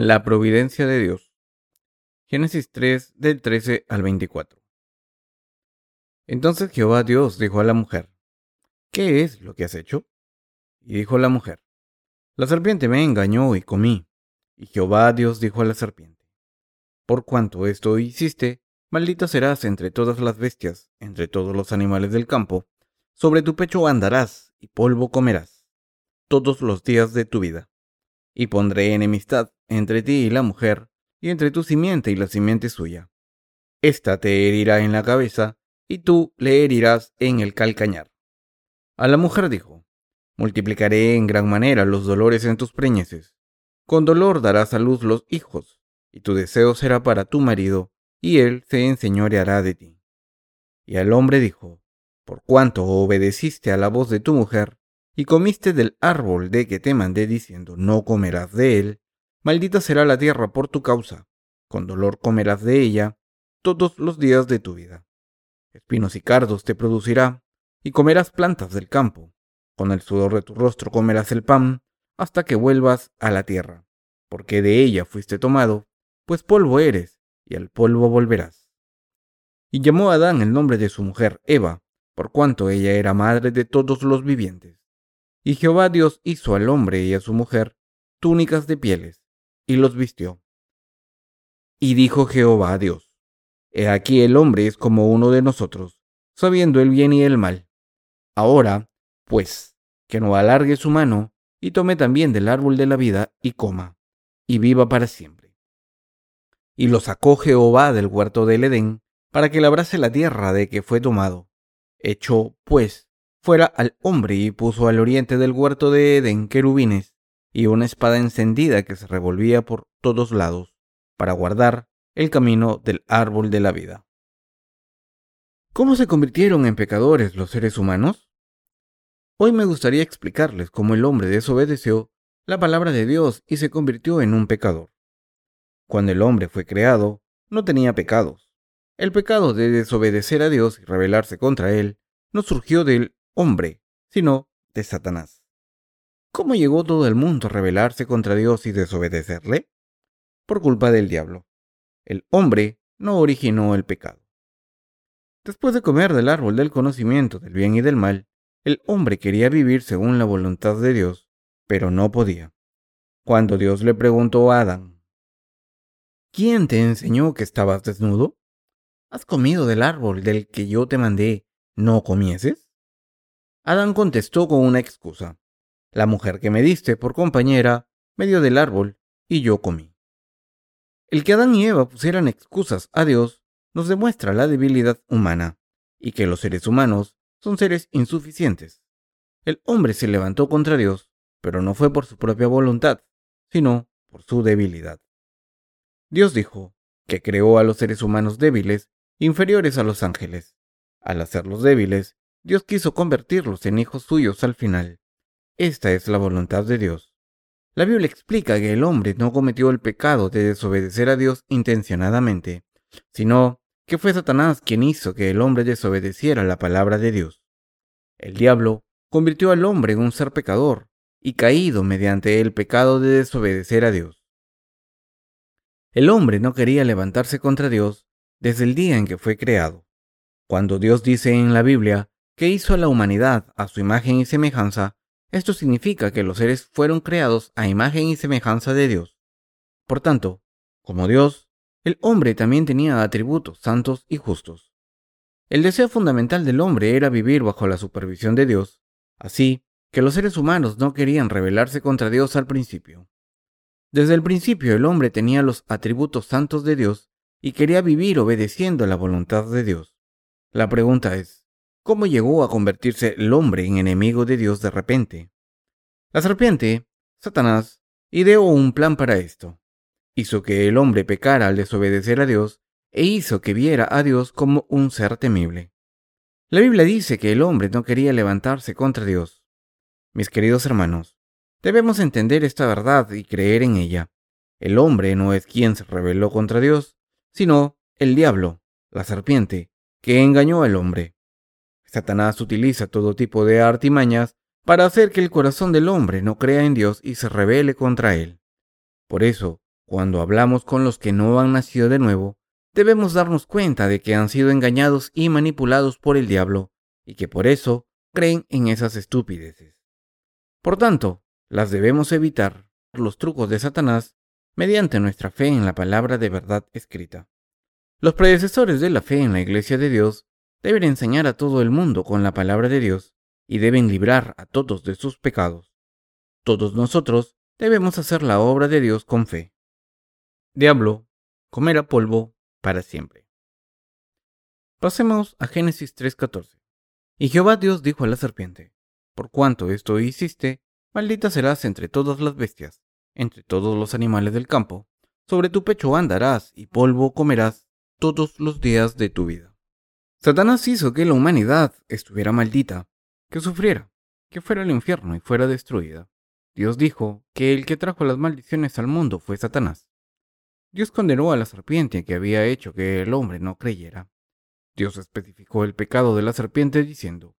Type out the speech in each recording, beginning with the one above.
La providencia de Dios. Génesis 3 del 13 al 24. Entonces Jehová Dios dijo a la mujer, ¿qué es lo que has hecho? Y dijo la mujer, la serpiente me engañó y comí. Y Jehová Dios dijo a la serpiente, por cuanto esto hiciste, maldita serás entre todas las bestias, entre todos los animales del campo, sobre tu pecho andarás y polvo comerás todos los días de tu vida. Y pondré enemistad entre ti y la mujer, y entre tu simiente y la simiente suya. Esta te herirá en la cabeza, y tú le herirás en el calcañar. A la mujer dijo, Multiplicaré en gran manera los dolores en tus preñeces. Con dolor darás a luz los hijos, y tu deseo será para tu marido, y él se enseñoreará de ti. Y al hombre dijo, Por cuanto obedeciste a la voz de tu mujer, y comiste del árbol de que te mandé diciendo, no comerás de él, Maldita será la tierra por tu causa, con dolor comerás de ella todos los días de tu vida. Espinos y cardos te producirá, y comerás plantas del campo. Con el sudor de tu rostro comerás el pan, hasta que vuelvas a la tierra, porque de ella fuiste tomado, pues polvo eres, y al polvo volverás. Y llamó a Adán el nombre de su mujer Eva, por cuanto ella era madre de todos los vivientes. Y Jehová Dios hizo al hombre y a su mujer túnicas de pieles, y los vistió. Y dijo Jehová a Dios, He aquí el hombre es como uno de nosotros, sabiendo el bien y el mal. Ahora, pues, que no alargue su mano, y tome también del árbol de la vida, y coma, y viva para siempre. Y lo sacó Jehová del huerto del Edén, para que labrase la tierra de que fue tomado. Echó, pues, fuera al hombre y puso al oriente del huerto de Edén querubines y una espada encendida que se revolvía por todos lados para guardar el camino del árbol de la vida. ¿Cómo se convirtieron en pecadores los seres humanos? Hoy me gustaría explicarles cómo el hombre desobedeció la palabra de Dios y se convirtió en un pecador. Cuando el hombre fue creado, no tenía pecados. El pecado de desobedecer a Dios y rebelarse contra Él no surgió del hombre, sino de Satanás. ¿Cómo llegó todo el mundo a rebelarse contra Dios y desobedecerle? Por culpa del diablo. El hombre no originó el pecado. Después de comer del árbol del conocimiento del bien y del mal, el hombre quería vivir según la voluntad de Dios, pero no podía. Cuando Dios le preguntó a Adán, ¿quién te enseñó que estabas desnudo? ¿Has comido del árbol del que yo te mandé no comieses? Adán contestó con una excusa. La mujer que me diste por compañera me dio del árbol y yo comí. El que Adán y Eva pusieran excusas a Dios nos demuestra la debilidad humana y que los seres humanos son seres insuficientes. El hombre se levantó contra Dios, pero no fue por su propia voluntad, sino por su debilidad. Dios dijo que creó a los seres humanos débiles, inferiores a los ángeles. Al hacerlos débiles, Dios quiso convertirlos en hijos suyos al final. Esta es la voluntad de Dios. La Biblia explica que el hombre no cometió el pecado de desobedecer a Dios intencionadamente, sino que fue Satanás quien hizo que el hombre desobedeciera la palabra de Dios. El diablo convirtió al hombre en un ser pecador y caído mediante el pecado de desobedecer a Dios. El hombre no quería levantarse contra Dios desde el día en que fue creado. Cuando Dios dice en la Biblia que hizo a la humanidad a su imagen y semejanza, esto significa que los seres fueron creados a imagen y semejanza de Dios. Por tanto, como Dios, el hombre también tenía atributos santos y justos. El deseo fundamental del hombre era vivir bajo la supervisión de Dios, así que los seres humanos no querían rebelarse contra Dios al principio. Desde el principio el hombre tenía los atributos santos de Dios y quería vivir obedeciendo la voluntad de Dios. La pregunta es, cómo llegó a convertirse el hombre en enemigo de Dios de repente. La serpiente, Satanás, ideó un plan para esto. Hizo que el hombre pecara al desobedecer a Dios e hizo que viera a Dios como un ser temible. La Biblia dice que el hombre no quería levantarse contra Dios. Mis queridos hermanos, debemos entender esta verdad y creer en ella. El hombre no es quien se rebeló contra Dios, sino el diablo, la serpiente, que engañó al hombre. Satanás utiliza todo tipo de artimañas para hacer que el corazón del hombre no crea en Dios y se rebele contra él. Por eso, Cuando hablamos con los que no han nacido de nuevo, debemos darnos cuenta de que han sido engañados y manipulados por el diablo y que por eso creen en esas estúpideces. Por tanto, las debemos evitar los trucos de Satanás mediante nuestra fe en la palabra de verdad escrita. Los predecesores de la fe en la Iglesia de Dios deben enseñar a todo el mundo con la palabra de Dios y deben librar a todos de sus pecados. Todos nosotros debemos hacer la obra de Dios con fe. Diablo, comer a polvo para siempre. Pasemos a Génesis 3:14. Y Jehová Dios dijo a la serpiente, Por cuanto esto hiciste, maldita serás entre todas las bestias, entre todos los animales del campo, sobre tu pecho andarás y polvo comerás todos los días de tu vida. Satanás hizo que la humanidad estuviera maldita, que sufriera, que fuera al infierno y fuera destruida. Dios dijo que el que trajo las maldiciones al mundo fue Satanás. Dios condenó a la serpiente que había hecho que el hombre no creyera. Dios especificó el pecado de la serpiente diciendo,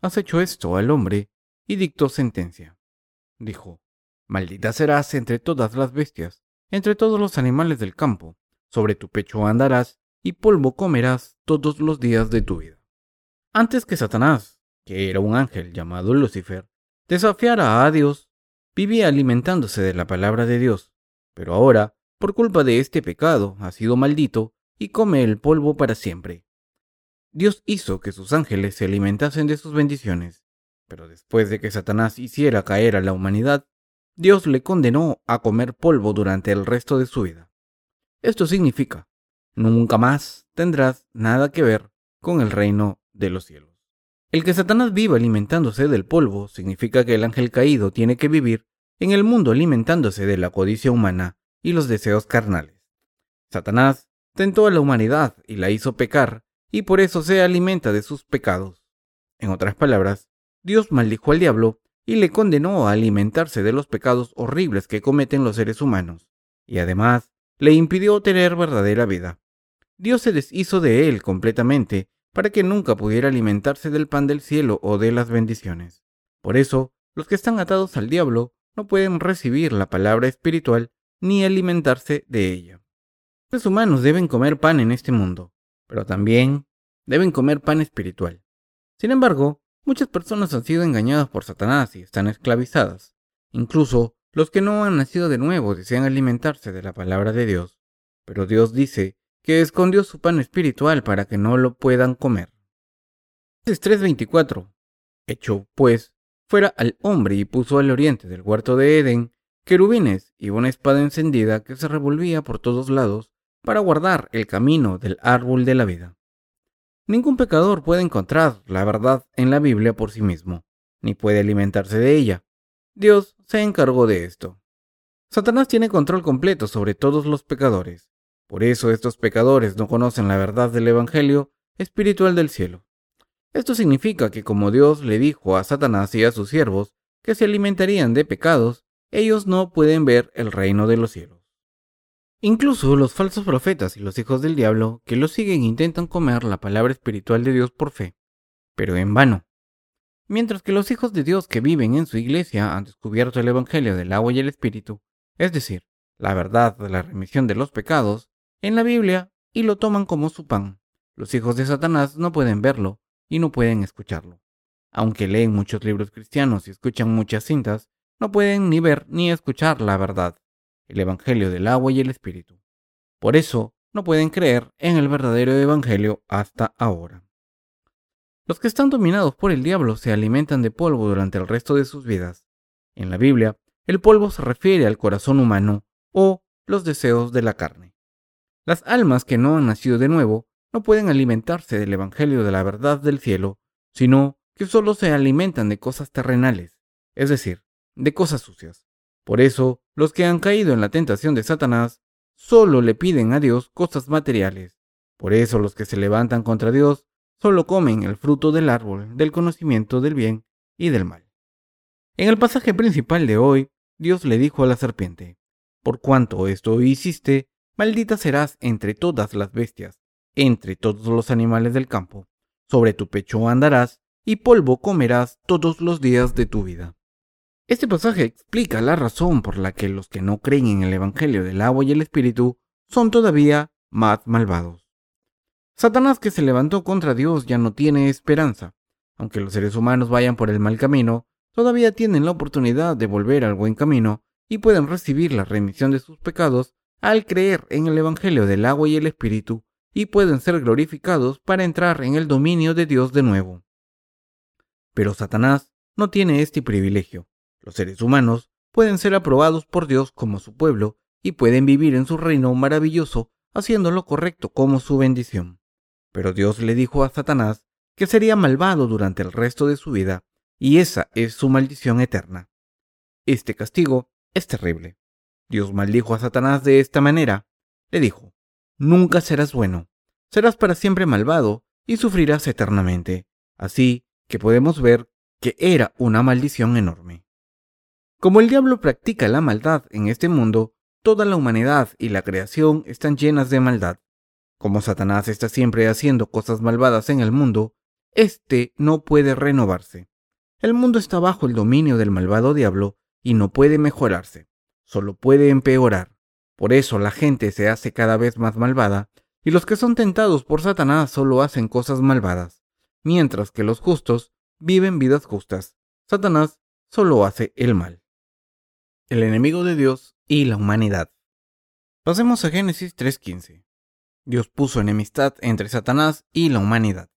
Has hecho esto al hombre, y dictó sentencia. Dijo, Maldita serás entre todas las bestias, entre todos los animales del campo, sobre tu pecho andarás, y polvo comerás todos los días de tu vida. Antes que Satanás, que era un ángel llamado Lucifer, desafiara a Dios, vivía alimentándose de la palabra de Dios, pero ahora, por culpa de este pecado, ha sido maldito y come el polvo para siempre. Dios hizo que sus ángeles se alimentasen de sus bendiciones, pero después de que Satanás hiciera caer a la humanidad, Dios le condenó a comer polvo durante el resto de su vida. Esto significa nunca más tendrás nada que ver con el reino de los cielos. El que Satanás viva alimentándose del polvo significa que el ángel caído tiene que vivir en el mundo alimentándose de la codicia humana y los deseos carnales. Satanás tentó a la humanidad y la hizo pecar, y por eso se alimenta de sus pecados. En otras palabras, Dios maldijo al diablo y le condenó a alimentarse de los pecados horribles que cometen los seres humanos, y además le impidió tener verdadera vida. Dios se deshizo de él completamente para que nunca pudiera alimentarse del pan del cielo o de las bendiciones. Por eso, los que están atados al diablo no pueden recibir la palabra espiritual ni alimentarse de ella. Los humanos deben comer pan en este mundo, pero también deben comer pan espiritual. Sin embargo, muchas personas han sido engañadas por Satanás y están esclavizadas. Incluso los que no han nacido de nuevo desean alimentarse de la palabra de Dios, pero Dios dice que escondió su pan espiritual para que no lo puedan comer. 3.24. Echó, pues, fuera al hombre y puso al oriente del huerto de Edén querubines y una espada encendida que se revolvía por todos lados para guardar el camino del árbol de la vida. Ningún pecador puede encontrar la verdad en la Biblia por sí mismo, ni puede alimentarse de ella. Dios se encargó de esto. Satanás tiene control completo sobre todos los pecadores. Por eso estos pecadores no conocen la verdad del Evangelio espiritual del cielo. Esto significa que como Dios le dijo a Satanás y a sus siervos que se alimentarían de pecados, ellos no pueden ver el reino de los cielos. Incluso los falsos profetas y los hijos del diablo que lo siguen intentan comer la palabra espiritual de Dios por fe, pero en vano. Mientras que los hijos de Dios que viven en su iglesia han descubierto el Evangelio del agua y el Espíritu, es decir, la verdad de la remisión de los pecados, en la Biblia y lo toman como su pan. Los hijos de Satanás no pueden verlo y no pueden escucharlo. Aunque leen muchos libros cristianos y escuchan muchas cintas, no pueden ni ver ni escuchar la verdad, el Evangelio del agua y el Espíritu. Por eso no pueden creer en el verdadero Evangelio hasta ahora. Los que están dominados por el diablo se alimentan de polvo durante el resto de sus vidas. En la Biblia, el polvo se refiere al corazón humano o los deseos de la carne. Las almas que no han nacido de nuevo no pueden alimentarse del Evangelio de la verdad del cielo, sino que solo se alimentan de cosas terrenales, es decir, de cosas sucias. Por eso, los que han caído en la tentación de Satanás solo le piden a Dios cosas materiales. Por eso los que se levantan contra Dios solo comen el fruto del árbol del conocimiento del bien y del mal. En el pasaje principal de hoy, Dios le dijo a la serpiente, Por cuanto esto hiciste, maldita serás entre todas las bestias, entre todos los animales del campo, sobre tu pecho andarás, y polvo comerás todos los días de tu vida. Este pasaje explica la razón por la que los que no creen en el Evangelio del agua y el Espíritu son todavía más malvados. Satanás que se levantó contra Dios ya no tiene esperanza. Aunque los seres humanos vayan por el mal camino, todavía tienen la oportunidad de volver al buen camino y pueden recibir la remisión de sus pecados al creer en el Evangelio del agua y el Espíritu y pueden ser glorificados para entrar en el dominio de Dios de nuevo. Pero Satanás no tiene este privilegio. Los seres humanos pueden ser aprobados por Dios como su pueblo y pueden vivir en su reino maravilloso haciendo lo correcto como su bendición. Pero Dios le dijo a Satanás que sería malvado durante el resto de su vida y esa es su maldición eterna. Este castigo es terrible. Dios maldijo a Satanás de esta manera. Le dijo, nunca serás bueno, serás para siempre malvado y sufrirás eternamente. Así que podemos ver que era una maldición enorme. Como el diablo practica la maldad en este mundo, toda la humanidad y la creación están llenas de maldad. Como Satanás está siempre haciendo cosas malvadas en el mundo, éste no puede renovarse. El mundo está bajo el dominio del malvado diablo y no puede mejorarse, solo puede empeorar. Por eso la gente se hace cada vez más malvada y los que son tentados por Satanás solo hacen cosas malvadas, mientras que los justos viven vidas justas. Satanás solo hace el mal. El enemigo de Dios y la humanidad. Pasemos a Génesis 3.15. Dios puso enemistad entre Satanás y la humanidad.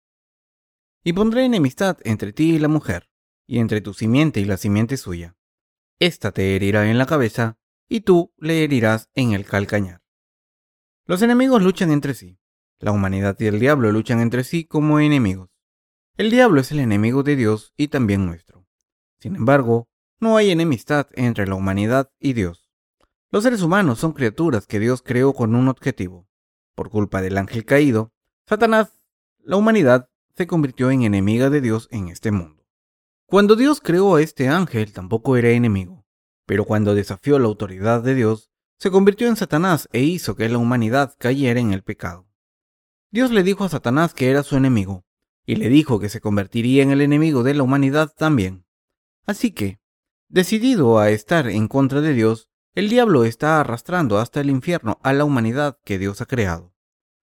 Y pondré enemistad entre ti y la mujer, y entre tu simiente y la simiente suya. Esta te herirá en la cabeza, y tú le herirás en el calcañar. Los enemigos luchan entre sí. La humanidad y el diablo luchan entre sí como enemigos. El diablo es el enemigo de Dios y también nuestro. Sin embargo, no hay enemistad entre la humanidad y Dios. Los seres humanos son criaturas que Dios creó con un objetivo. Por culpa del ángel caído, Satanás, la humanidad, se convirtió en enemiga de Dios en este mundo. Cuando Dios creó a este ángel tampoco era enemigo, pero cuando desafió la autoridad de Dios, se convirtió en Satanás e hizo que la humanidad cayera en el pecado. Dios le dijo a Satanás que era su enemigo, y le dijo que se convertiría en el enemigo de la humanidad también. Así que, decidido a estar en contra de Dios, el diablo está arrastrando hasta el infierno a la humanidad que Dios ha creado.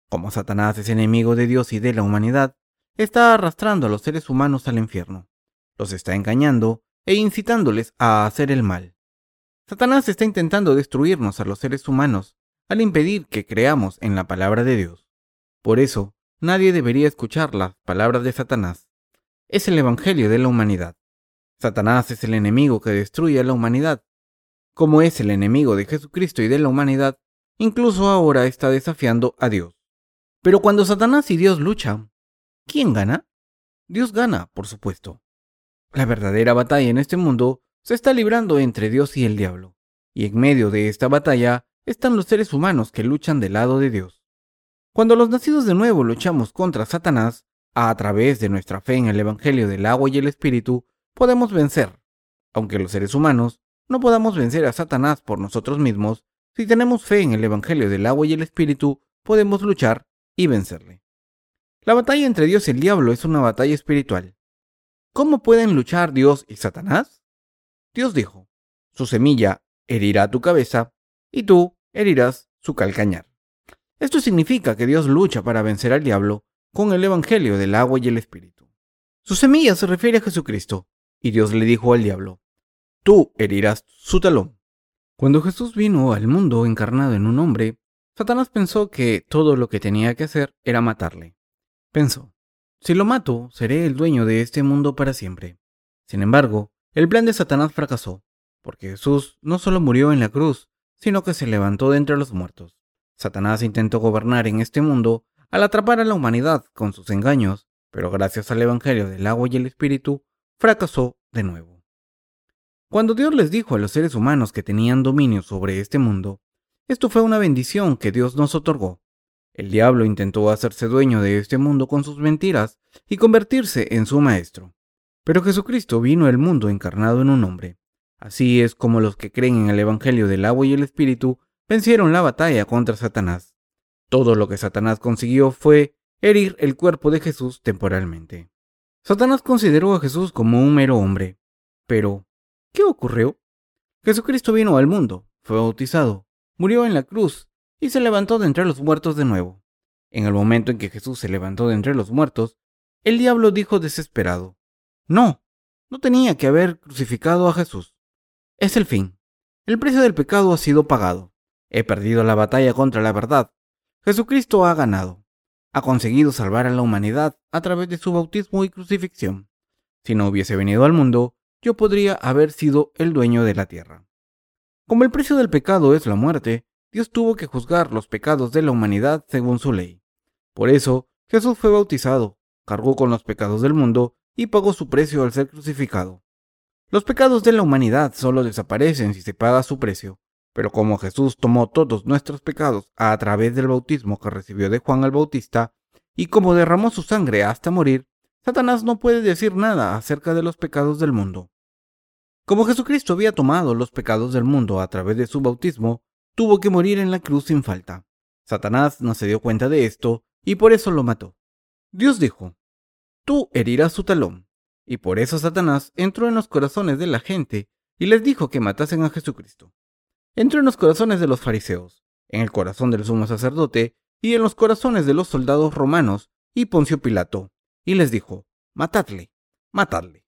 Como Satanás es enemigo de Dios y de la humanidad, está arrastrando a los seres humanos al infierno. Los está engañando e incitándoles a hacer el mal. Satanás está intentando destruirnos a los seres humanos al impedir que creamos en la palabra de Dios. Por eso, nadie debería escuchar las palabras de Satanás. Es el Evangelio de la humanidad. Satanás es el enemigo que destruye a la humanidad. Como es el enemigo de Jesucristo y de la humanidad, incluso ahora está desafiando a Dios. Pero cuando Satanás y Dios luchan, ¿quién gana? Dios gana, por supuesto. La verdadera batalla en este mundo se está librando entre Dios y el diablo, y en medio de esta batalla están los seres humanos que luchan del lado de Dios. Cuando los nacidos de nuevo luchamos contra Satanás, a través de nuestra fe en el Evangelio del agua y el Espíritu, podemos vencer. Aunque los seres humanos no podamos vencer a Satanás por nosotros mismos, si tenemos fe en el Evangelio del agua y el Espíritu, podemos luchar y vencerle. La batalla entre Dios y el diablo es una batalla espiritual. ¿Cómo pueden luchar Dios y Satanás? Dios dijo, su semilla herirá tu cabeza y tú herirás su calcañar. Esto significa que Dios lucha para vencer al diablo con el Evangelio del agua y el Espíritu. Su semilla se refiere a Jesucristo, y Dios le dijo al diablo, tú herirás su talón. Cuando Jesús vino al mundo encarnado en un hombre, Satanás pensó que todo lo que tenía que hacer era matarle. Pensó, si lo mato, seré el dueño de este mundo para siempre. Sin embargo, el plan de Satanás fracasó, porque Jesús no solo murió en la cruz, sino que se levantó de entre los muertos. Satanás intentó gobernar en este mundo al atrapar a la humanidad con sus engaños, pero gracias al Evangelio del agua y el Espíritu, fracasó de nuevo. Cuando Dios les dijo a los seres humanos que tenían dominio sobre este mundo, esto fue una bendición que Dios nos otorgó. El diablo intentó hacerse dueño de este mundo con sus mentiras y convertirse en su maestro. Pero Jesucristo vino al mundo encarnado en un hombre. Así es como los que creen en el Evangelio del agua y el Espíritu vencieron la batalla contra Satanás. Todo lo que Satanás consiguió fue herir el cuerpo de Jesús temporalmente. Satanás consideró a Jesús como un mero hombre, pero ¿Qué ocurrió? Jesucristo vino al mundo, fue bautizado, murió en la cruz y se levantó de entre los muertos de nuevo. En el momento en que Jesús se levantó de entre los muertos, el diablo dijo desesperado, No, no tenía que haber crucificado a Jesús. Es el fin. El precio del pecado ha sido pagado. He perdido la batalla contra la verdad. Jesucristo ha ganado. Ha conseguido salvar a la humanidad a través de su bautismo y crucifixión. Si no hubiese venido al mundo, yo podría haber sido el dueño de la tierra. Como el precio del pecado es la muerte, Dios tuvo que juzgar los pecados de la humanidad según su ley. Por eso, Jesús fue bautizado, cargó con los pecados del mundo y pagó su precio al ser crucificado. Los pecados de la humanidad solo desaparecen si se paga su precio, pero como Jesús tomó todos nuestros pecados a través del bautismo que recibió de Juan el Bautista, y como derramó su sangre hasta morir, Satanás no puede decir nada acerca de los pecados del mundo. Como Jesucristo había tomado los pecados del mundo a través de su bautismo, tuvo que morir en la cruz sin falta. Satanás no se dio cuenta de esto y por eso lo mató. Dios dijo, tú herirás su talón. Y por eso Satanás entró en los corazones de la gente y les dijo que matasen a Jesucristo. Entró en los corazones de los fariseos, en el corazón del sumo sacerdote y en los corazones de los soldados romanos y Poncio Pilato, y les dijo, matadle, matadle.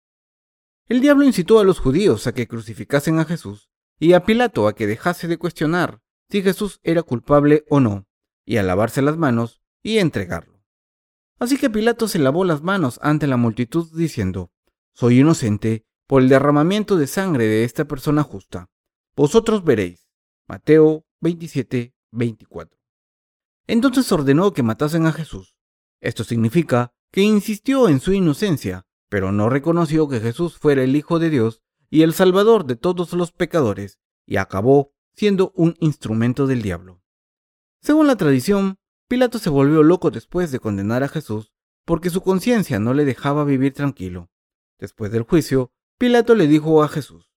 El diablo incitó a los judíos a que crucificasen a Jesús y a Pilato a que dejase de cuestionar si Jesús era culpable o no, y a lavarse las manos y entregarlo. Así que Pilato se lavó las manos ante la multitud diciendo, Soy inocente por el derramamiento de sangre de esta persona justa. Vosotros veréis. Mateo 27, 24. Entonces ordenó que matasen a Jesús. Esto significa que insistió en su inocencia pero no reconoció que Jesús fuera el Hijo de Dios y el Salvador de todos los pecadores, y acabó siendo un instrumento del diablo. Según la tradición, Pilato se volvió loco después de condenar a Jesús porque su conciencia no le dejaba vivir tranquilo. Después del juicio, Pilato le dijo a Jesús,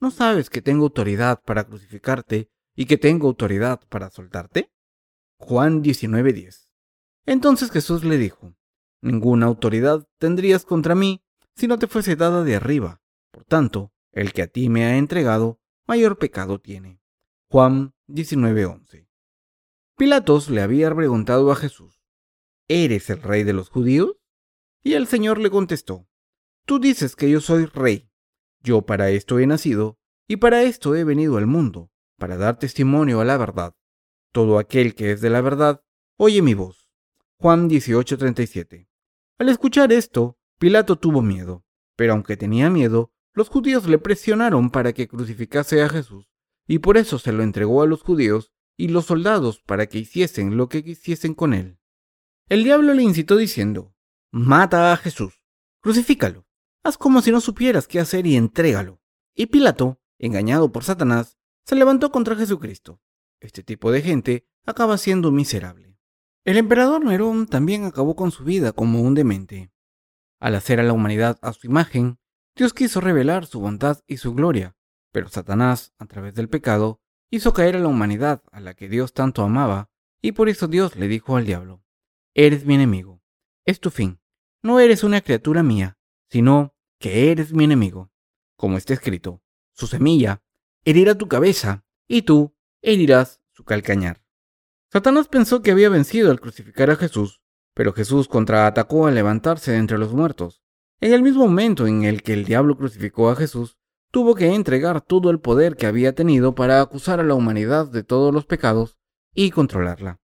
¿No sabes que tengo autoridad para crucificarte y que tengo autoridad para soltarte? Juan 19:10. Entonces Jesús le dijo, Ninguna autoridad tendrías contra mí si no te fuese dada de arriba. Por tanto, el que a ti me ha entregado, mayor pecado tiene. Juan 19:11. Pilatos le había preguntado a Jesús, ¿Eres el rey de los judíos? Y el Señor le contestó, Tú dices que yo soy rey. Yo para esto he nacido, y para esto he venido al mundo, para dar testimonio a la verdad. Todo aquel que es de la verdad, oye mi voz. Juan 18:37. Al escuchar esto, Pilato tuvo miedo, pero aunque tenía miedo, los judíos le presionaron para que crucificase a Jesús, y por eso se lo entregó a los judíos y los soldados para que hiciesen lo que quisiesen con él. El diablo le incitó diciendo, Mata a Jesús, crucifícalo, haz como si no supieras qué hacer y entrégalo. Y Pilato, engañado por Satanás, se levantó contra Jesucristo. Este tipo de gente acaba siendo miserable. El emperador Nerón también acabó con su vida como un demente. Al hacer a la humanidad a su imagen, Dios quiso revelar su bondad y su gloria, pero Satanás, a través del pecado, hizo caer a la humanidad a la que Dios tanto amaba, y por eso Dios le dijo al diablo, Eres mi enemigo, es tu fin, no eres una criatura mía, sino que eres mi enemigo. Como está escrito, su semilla herirá tu cabeza, y tú herirás su calcañar. Satanás pensó que había vencido al crucificar a Jesús, pero Jesús contraatacó al levantarse de entre los muertos. En el mismo momento en el que el diablo crucificó a Jesús, tuvo que entregar todo el poder que había tenido para acusar a la humanidad de todos los pecados y controlarla.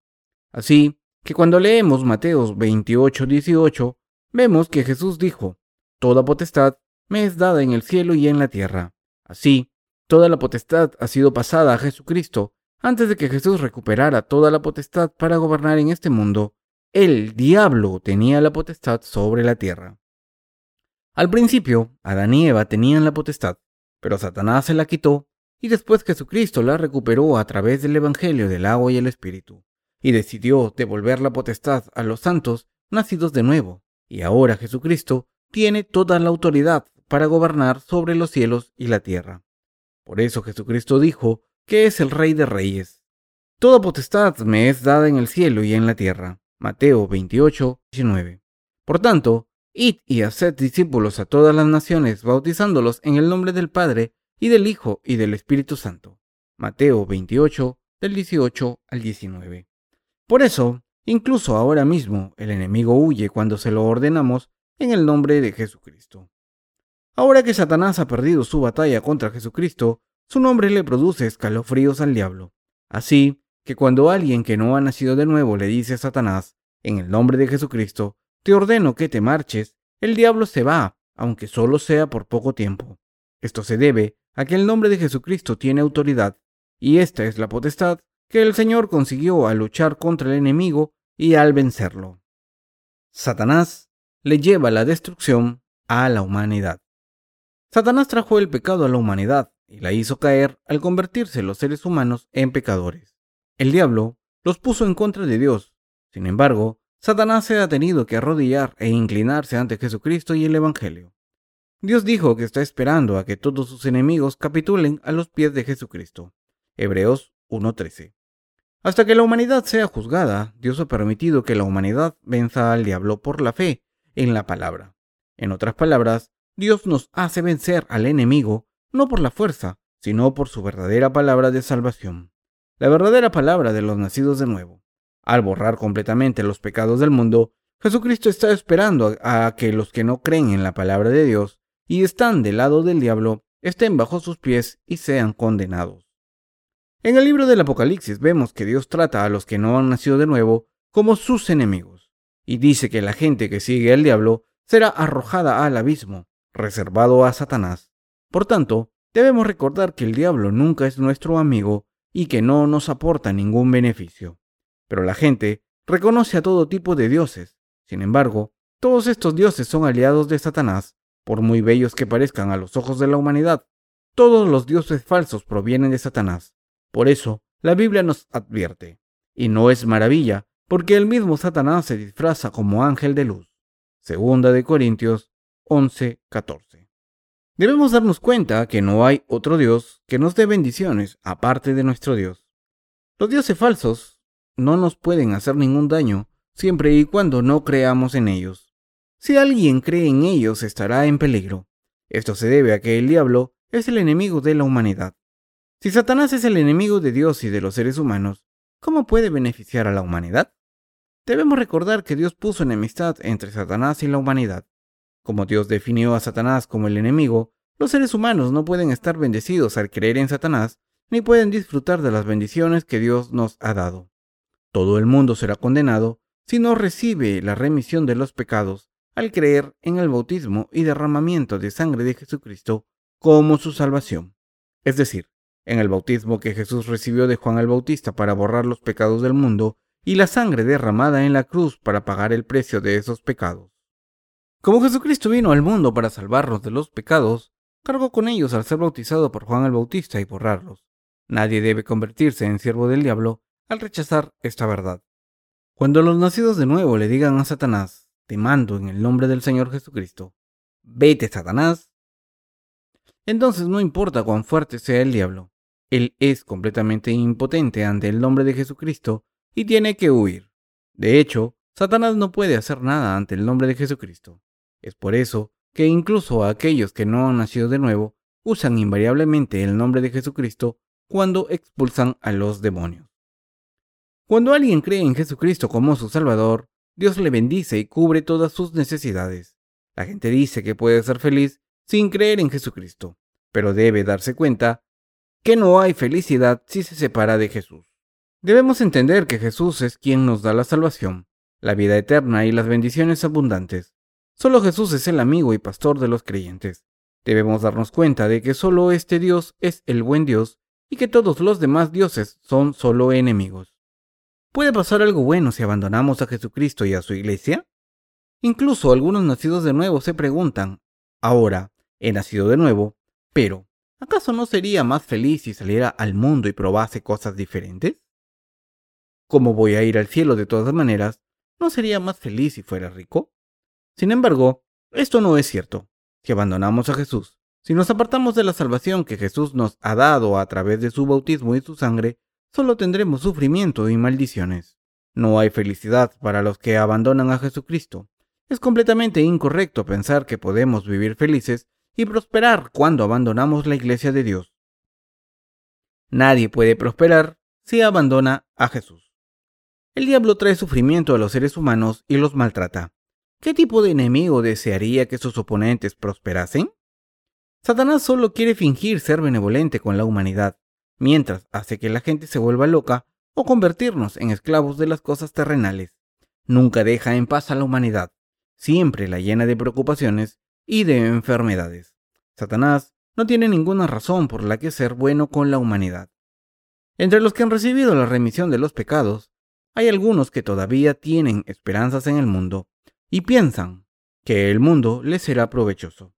Así que cuando leemos Mateos 28, 18, vemos que Jesús dijo, Toda potestad me es dada en el cielo y en la tierra. Así, toda la potestad ha sido pasada a Jesucristo, antes de que Jesús recuperara toda la potestad para gobernar en este mundo, el diablo tenía la potestad sobre la tierra. Al principio, Adán y Eva tenían la potestad, pero Satanás se la quitó y después Jesucristo la recuperó a través del Evangelio del agua y el Espíritu, y decidió devolver la potestad a los santos nacidos de nuevo, y ahora Jesucristo tiene toda la autoridad para gobernar sobre los cielos y la tierra. Por eso Jesucristo dijo que es el Rey de Reyes. Toda potestad me es dada en el cielo y en la tierra. Mateo 28, 19. Por tanto, id y haced discípulos a todas las naciones, bautizándolos en el nombre del Padre, y del Hijo y del Espíritu Santo. Mateo 28, del 18 al 19. Por eso, incluso ahora mismo, el enemigo huye cuando se lo ordenamos en el nombre de Jesucristo. Ahora que Satanás ha perdido su batalla contra Jesucristo, su nombre le produce escalofríos al diablo. Así que cuando alguien que no ha nacido de nuevo le dice a Satanás, en el nombre de Jesucristo, te ordeno que te marches, el diablo se va, aunque solo sea por poco tiempo. Esto se debe a que el nombre de Jesucristo tiene autoridad, y esta es la potestad que el Señor consiguió al luchar contra el enemigo y al vencerlo. Satanás le lleva la destrucción a la humanidad. Satanás trajo el pecado a la humanidad y la hizo caer al convertirse los seres humanos en pecadores. El diablo los puso en contra de Dios. Sin embargo, Satanás se ha tenido que arrodillar e inclinarse ante Jesucristo y el Evangelio. Dios dijo que está esperando a que todos sus enemigos capitulen a los pies de Jesucristo. Hebreos 1.13. Hasta que la humanidad sea juzgada, Dios ha permitido que la humanidad venza al diablo por la fe en la palabra. En otras palabras, Dios nos hace vencer al enemigo no por la fuerza, sino por su verdadera palabra de salvación, la verdadera palabra de los nacidos de nuevo. Al borrar completamente los pecados del mundo, Jesucristo está esperando a que los que no creen en la palabra de Dios y están del lado del diablo estén bajo sus pies y sean condenados. En el libro del Apocalipsis vemos que Dios trata a los que no han nacido de nuevo como sus enemigos, y dice que la gente que sigue al diablo será arrojada al abismo, reservado a Satanás. Por tanto, debemos recordar que el diablo nunca es nuestro amigo y que no nos aporta ningún beneficio. Pero la gente reconoce a todo tipo de dioses. Sin embargo, todos estos dioses son aliados de Satanás, por muy bellos que parezcan a los ojos de la humanidad. Todos los dioses falsos provienen de Satanás. Por eso, la Biblia nos advierte. Y no es maravilla, porque el mismo Satanás se disfraza como ángel de luz. Segunda de Corintios 11:14. Debemos darnos cuenta que no hay otro Dios que nos dé bendiciones aparte de nuestro Dios. Los dioses falsos no nos pueden hacer ningún daño siempre y cuando no creamos en ellos. Si alguien cree en ellos estará en peligro. Esto se debe a que el diablo es el enemigo de la humanidad. Si Satanás es el enemigo de Dios y de los seres humanos, ¿cómo puede beneficiar a la humanidad? Debemos recordar que Dios puso enemistad entre Satanás y la humanidad. Como Dios definió a Satanás como el enemigo, los seres humanos no pueden estar bendecidos al creer en Satanás, ni pueden disfrutar de las bendiciones que Dios nos ha dado. Todo el mundo será condenado si no recibe la remisión de los pecados al creer en el bautismo y derramamiento de sangre de Jesucristo como su salvación. Es decir, en el bautismo que Jesús recibió de Juan el Bautista para borrar los pecados del mundo y la sangre derramada en la cruz para pagar el precio de esos pecados. Como Jesucristo vino al mundo para salvarnos de los pecados, cargó con ellos al ser bautizado por Juan el Bautista y borrarlos. Nadie debe convertirse en siervo del diablo al rechazar esta verdad. Cuando los nacidos de nuevo le digan a Satanás, te mando en el nombre del Señor Jesucristo, vete Satanás, entonces no importa cuán fuerte sea el diablo, él es completamente impotente ante el nombre de Jesucristo y tiene que huir. De hecho, Satanás no puede hacer nada ante el nombre de Jesucristo. Es por eso que incluso aquellos que no han nacido de nuevo usan invariablemente el nombre de Jesucristo cuando expulsan a los demonios. Cuando alguien cree en Jesucristo como su Salvador, Dios le bendice y cubre todas sus necesidades. La gente dice que puede ser feliz sin creer en Jesucristo, pero debe darse cuenta que no hay felicidad si se separa de Jesús. Debemos entender que Jesús es quien nos da la salvación, la vida eterna y las bendiciones abundantes. Solo Jesús es el amigo y pastor de los creyentes. Debemos darnos cuenta de que solo este Dios es el buen Dios y que todos los demás dioses son solo enemigos. ¿Puede pasar algo bueno si abandonamos a Jesucristo y a su iglesia? Incluso algunos nacidos de nuevo se preguntan, ahora, he nacido de nuevo, pero, ¿acaso no sería más feliz si saliera al mundo y probase cosas diferentes? ¿Cómo voy a ir al cielo de todas maneras? ¿No sería más feliz si fuera rico? Sin embargo, esto no es cierto. Si abandonamos a Jesús, si nos apartamos de la salvación que Jesús nos ha dado a través de su bautismo y su sangre, solo tendremos sufrimiento y maldiciones. No hay felicidad para los que abandonan a Jesucristo. Es completamente incorrecto pensar que podemos vivir felices y prosperar cuando abandonamos la iglesia de Dios. Nadie puede prosperar si abandona a Jesús. El diablo trae sufrimiento a los seres humanos y los maltrata. ¿Qué tipo de enemigo desearía que sus oponentes prosperasen? Satanás solo quiere fingir ser benevolente con la humanidad, mientras hace que la gente se vuelva loca o convertirnos en esclavos de las cosas terrenales. Nunca deja en paz a la humanidad, siempre la llena de preocupaciones y de enfermedades. Satanás no tiene ninguna razón por la que ser bueno con la humanidad. Entre los que han recibido la remisión de los pecados, hay algunos que todavía tienen esperanzas en el mundo y piensan que el mundo les será provechoso.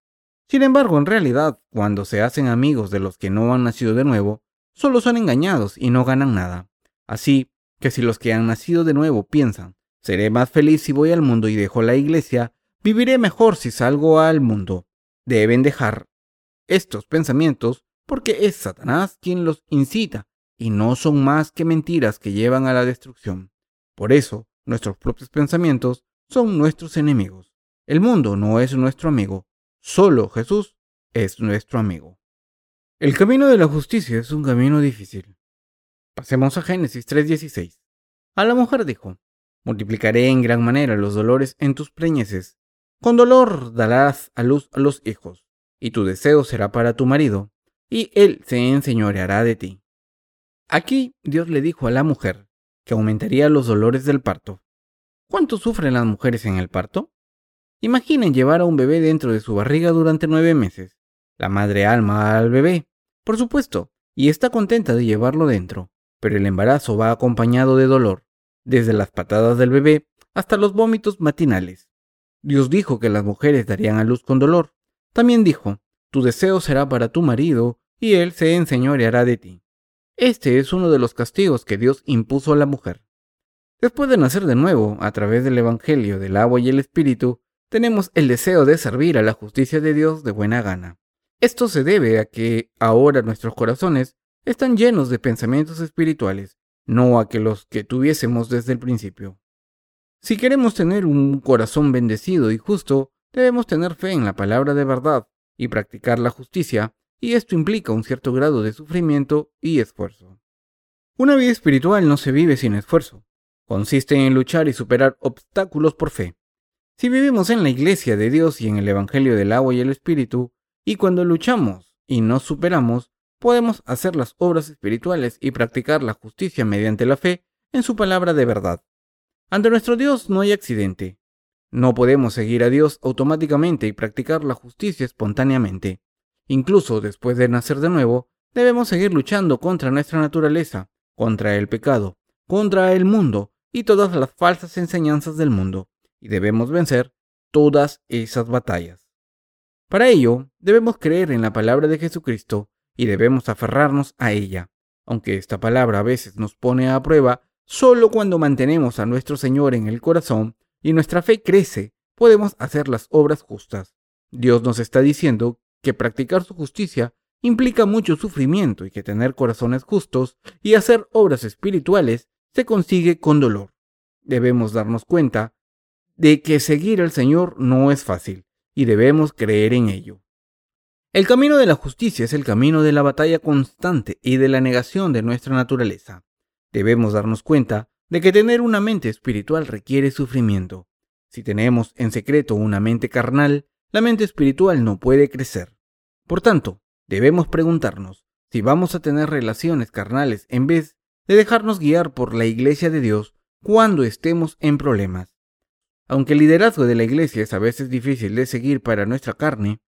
Sin embargo, en realidad, cuando se hacen amigos de los que no han nacido de nuevo, solo son engañados y no ganan nada. Así que si los que han nacido de nuevo piensan, seré más feliz si voy al mundo y dejo la iglesia, viviré mejor si salgo al mundo, deben dejar estos pensamientos porque es Satanás quien los incita y no son más que mentiras que llevan a la destrucción. Por eso, nuestros propios pensamientos son nuestros enemigos. El mundo no es nuestro amigo, solo Jesús es nuestro amigo. El camino de la justicia es un camino difícil. Pasemos a Génesis 3:16. A la mujer dijo, multiplicaré en gran manera los dolores en tus preñeces, con dolor darás a luz a los hijos y tu deseo será para tu marido, y él se enseñoreará de ti. Aquí Dios le dijo a la mujer que aumentaría los dolores del parto. ¿Cuánto sufren las mujeres en el parto? Imaginen llevar a un bebé dentro de su barriga durante nueve meses. La madre alma al bebé, por supuesto, y está contenta de llevarlo dentro, pero el embarazo va acompañado de dolor, desde las patadas del bebé hasta los vómitos matinales. Dios dijo que las mujeres darían a luz con dolor, también dijo, Tu deseo será para tu marido, y él se enseñoreará de ti. Este es uno de los castigos que Dios impuso a la mujer. Después de nacer de nuevo, a través del Evangelio del agua y el Espíritu, tenemos el deseo de servir a la justicia de Dios de buena gana. Esto se debe a que ahora nuestros corazones están llenos de pensamientos espirituales, no a que los que tuviésemos desde el principio. Si queremos tener un corazón bendecido y justo, Debemos tener fe en la palabra de verdad y practicar la justicia, y esto implica un cierto grado de sufrimiento y esfuerzo. Una vida espiritual no se vive sin esfuerzo. Consiste en luchar y superar obstáculos por fe. Si vivimos en la iglesia de Dios y en el Evangelio del agua y el Espíritu, y cuando luchamos y nos superamos, podemos hacer las obras espirituales y practicar la justicia mediante la fe en su palabra de verdad. Ante nuestro Dios no hay accidente, no podemos seguir a Dios automáticamente y practicar la justicia espontáneamente. Incluso después de nacer de nuevo, debemos seguir luchando contra nuestra naturaleza, contra el pecado, contra el mundo y todas las falsas enseñanzas del mundo, y debemos vencer todas esas batallas. Para ello, debemos creer en la palabra de Jesucristo y debemos aferrarnos a ella, aunque esta palabra a veces nos pone a prueba, solo cuando mantenemos a nuestro Señor en el corazón y nuestra fe crece, podemos hacer las obras justas. Dios nos está diciendo que practicar su justicia implica mucho sufrimiento y que tener corazones justos y hacer obras espirituales se consigue con dolor. Debemos darnos cuenta de que seguir al Señor no es fácil y debemos creer en ello. El camino de la justicia es el camino de la batalla constante y de la negación de nuestra naturaleza. Debemos darnos cuenta de que tener una mente espiritual requiere sufrimiento. Si tenemos en secreto una mente carnal, la mente espiritual no puede crecer. Por tanto, debemos preguntarnos si vamos a tener relaciones carnales en vez de dejarnos guiar por la iglesia de Dios cuando estemos en problemas. Aunque el liderazgo de la iglesia es a veces difícil de seguir para nuestra carne,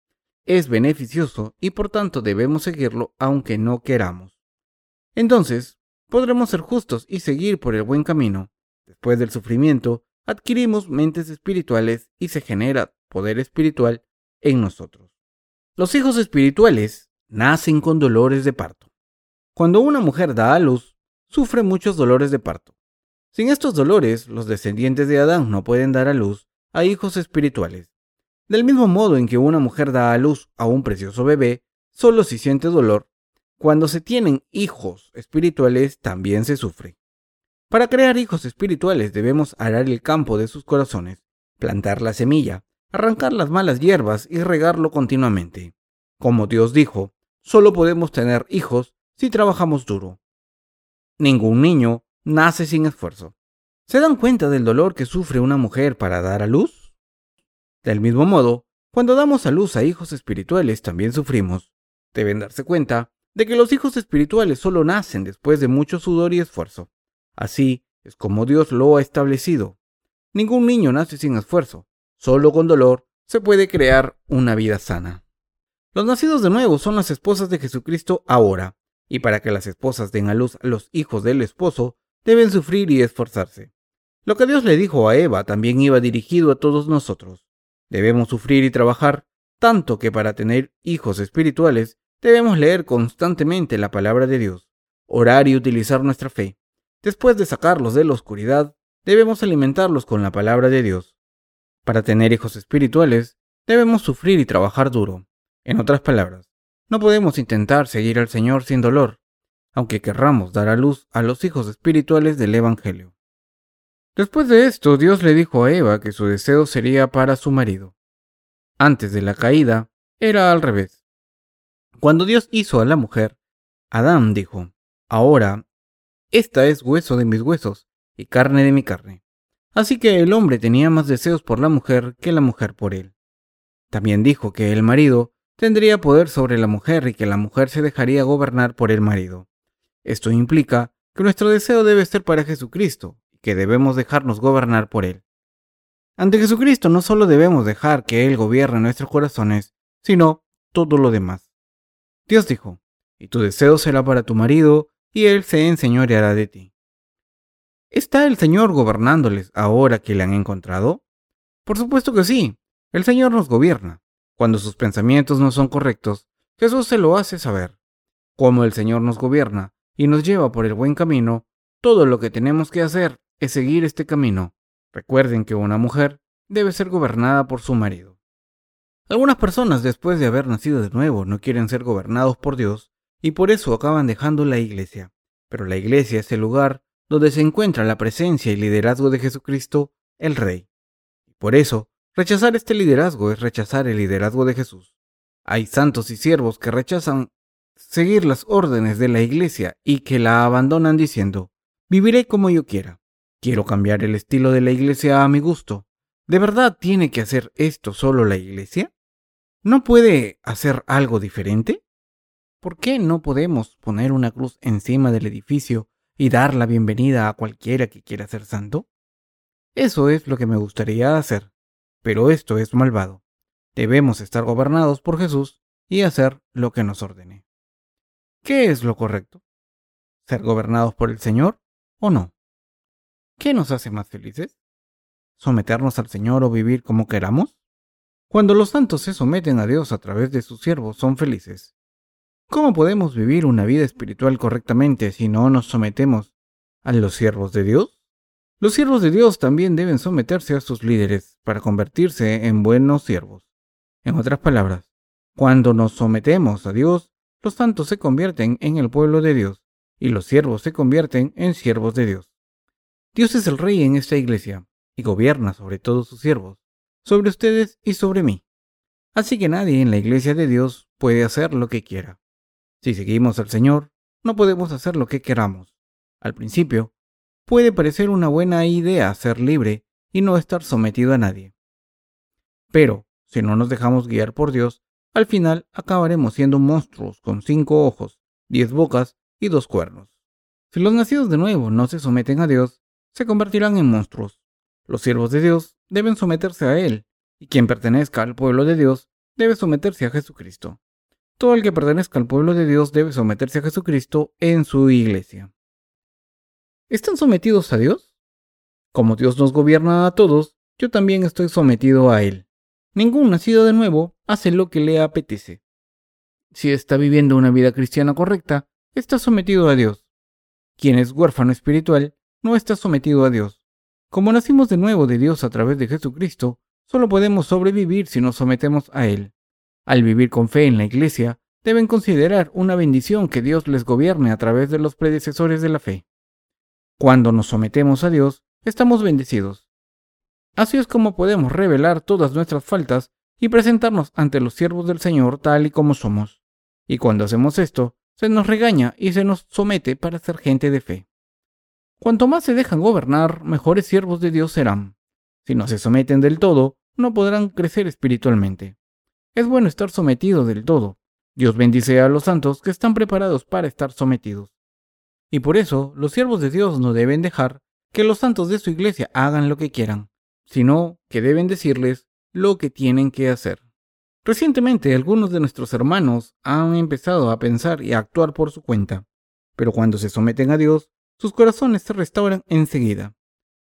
es beneficioso y por tanto debemos seguirlo aunque no queramos. Entonces, podremos ser justos y seguir por el buen camino. Después del sufrimiento, adquirimos mentes espirituales y se genera poder espiritual en nosotros. Los hijos espirituales nacen con dolores de parto. Cuando una mujer da a luz, sufre muchos dolores de parto. Sin estos dolores, los descendientes de Adán no pueden dar a luz a hijos espirituales. Del mismo modo en que una mujer da a luz a un precioso bebé, solo si siente dolor, cuando se tienen hijos espirituales también se sufre. Para crear hijos espirituales debemos arar el campo de sus corazones, plantar la semilla, arrancar las malas hierbas y regarlo continuamente. Como Dios dijo, solo podemos tener hijos si trabajamos duro. Ningún niño nace sin esfuerzo. ¿Se dan cuenta del dolor que sufre una mujer para dar a luz? Del mismo modo, cuando damos a luz a hijos espirituales también sufrimos. Deben darse cuenta de que los hijos espirituales solo nacen después de mucho sudor y esfuerzo. Así es como Dios lo ha establecido. Ningún niño nace sin esfuerzo. Solo con dolor se puede crear una vida sana. Los nacidos de nuevo son las esposas de Jesucristo ahora, y para que las esposas den a luz a los hijos del esposo, deben sufrir y esforzarse. Lo que Dios le dijo a Eva también iba dirigido a todos nosotros. Debemos sufrir y trabajar, tanto que para tener hijos espirituales debemos leer constantemente la palabra de Dios, orar y utilizar nuestra fe. Después de sacarlos de la oscuridad, debemos alimentarlos con la palabra de Dios. Para tener hijos espirituales, debemos sufrir y trabajar duro. En otras palabras, no podemos intentar seguir al Señor sin dolor, aunque querramos dar a luz a los hijos espirituales del Evangelio. Después de esto, Dios le dijo a Eva que su deseo sería para su marido. Antes de la caída, era al revés. Cuando Dios hizo a la mujer, Adán dijo, Ahora, esta es hueso de mis huesos y carne de mi carne. Así que el hombre tenía más deseos por la mujer que la mujer por él. También dijo que el marido tendría poder sobre la mujer y que la mujer se dejaría gobernar por el marido. Esto implica que nuestro deseo debe ser para Jesucristo, que debemos dejarnos gobernar por Él. Ante Jesucristo no solo debemos dejar que Él gobierne nuestros corazones, sino todo lo demás. Dios dijo, y tu deseo será para tu marido, y Él se enseñoreará de ti. ¿Está el Señor gobernándoles ahora que le han encontrado? Por supuesto que sí. El Señor nos gobierna. Cuando sus pensamientos no son correctos, Jesús se lo hace saber. Como el Señor nos gobierna y nos lleva por el buen camino, todo lo que tenemos que hacer es seguir este camino. Recuerden que una mujer debe ser gobernada por su marido. Algunas personas después de haber nacido de nuevo no quieren ser gobernados por Dios y por eso acaban dejando la iglesia. Pero la iglesia es el lugar donde se encuentra la presencia y liderazgo de Jesucristo, el Rey. Por eso, rechazar este liderazgo es rechazar el liderazgo de Jesús. Hay santos y siervos que rechazan seguir las órdenes de la iglesia y que la abandonan diciendo, viviré como yo quiera. Quiero cambiar el estilo de la iglesia a mi gusto. ¿De verdad tiene que hacer esto solo la iglesia? ¿No puede hacer algo diferente? ¿Por qué no podemos poner una cruz encima del edificio y dar la bienvenida a cualquiera que quiera ser santo? Eso es lo que me gustaría hacer, pero esto es malvado. Debemos estar gobernados por Jesús y hacer lo que nos ordene. ¿Qué es lo correcto? ¿Ser gobernados por el Señor o no? ¿Qué nos hace más felices? ¿Someternos al Señor o vivir como queramos? Cuando los santos se someten a Dios a través de sus siervos, son felices. ¿Cómo podemos vivir una vida espiritual correctamente si no nos sometemos a los siervos de Dios? Los siervos de Dios también deben someterse a sus líderes para convertirse en buenos siervos. En otras palabras, cuando nos sometemos a Dios, los santos se convierten en el pueblo de Dios y los siervos se convierten en siervos de Dios. Dios es el rey en esta iglesia y gobierna sobre todos sus siervos, sobre ustedes y sobre mí. Así que nadie en la iglesia de Dios puede hacer lo que quiera. Si seguimos al Señor, no podemos hacer lo que queramos. Al principio, puede parecer una buena idea ser libre y no estar sometido a nadie. Pero, si no nos dejamos guiar por Dios, al final acabaremos siendo monstruos con cinco ojos, diez bocas y dos cuernos. Si los nacidos de nuevo no se someten a Dios, se convertirán en monstruos. Los siervos de Dios deben someterse a Él, y quien pertenezca al pueblo de Dios debe someterse a Jesucristo. Todo el que pertenezca al pueblo de Dios debe someterse a Jesucristo en su iglesia. ¿Están sometidos a Dios? Como Dios nos gobierna a todos, yo también estoy sometido a Él. Ningún nacido de nuevo hace lo que le apetece. Si está viviendo una vida cristiana correcta, está sometido a Dios. Quien es huérfano espiritual no está sometido a Dios. Como nacimos de nuevo de Dios a través de Jesucristo, solo podemos sobrevivir si nos sometemos a Él. Al vivir con fe en la Iglesia, deben considerar una bendición que Dios les gobierne a través de los predecesores de la fe. Cuando nos sometemos a Dios, estamos bendecidos. Así es como podemos revelar todas nuestras faltas y presentarnos ante los siervos del Señor tal y como somos. Y cuando hacemos esto, se nos regaña y se nos somete para ser gente de fe. Cuanto más se dejan gobernar, mejores siervos de Dios serán. Si no se someten del todo, no podrán crecer espiritualmente. Es bueno estar sometido del todo. Dios bendice a los santos que están preparados para estar sometidos. Y por eso los siervos de Dios no deben dejar que los santos de su iglesia hagan lo que quieran, sino que deben decirles lo que tienen que hacer. Recientemente algunos de nuestros hermanos han empezado a pensar y a actuar por su cuenta, pero cuando se someten a Dios, sus corazones se restauran enseguida.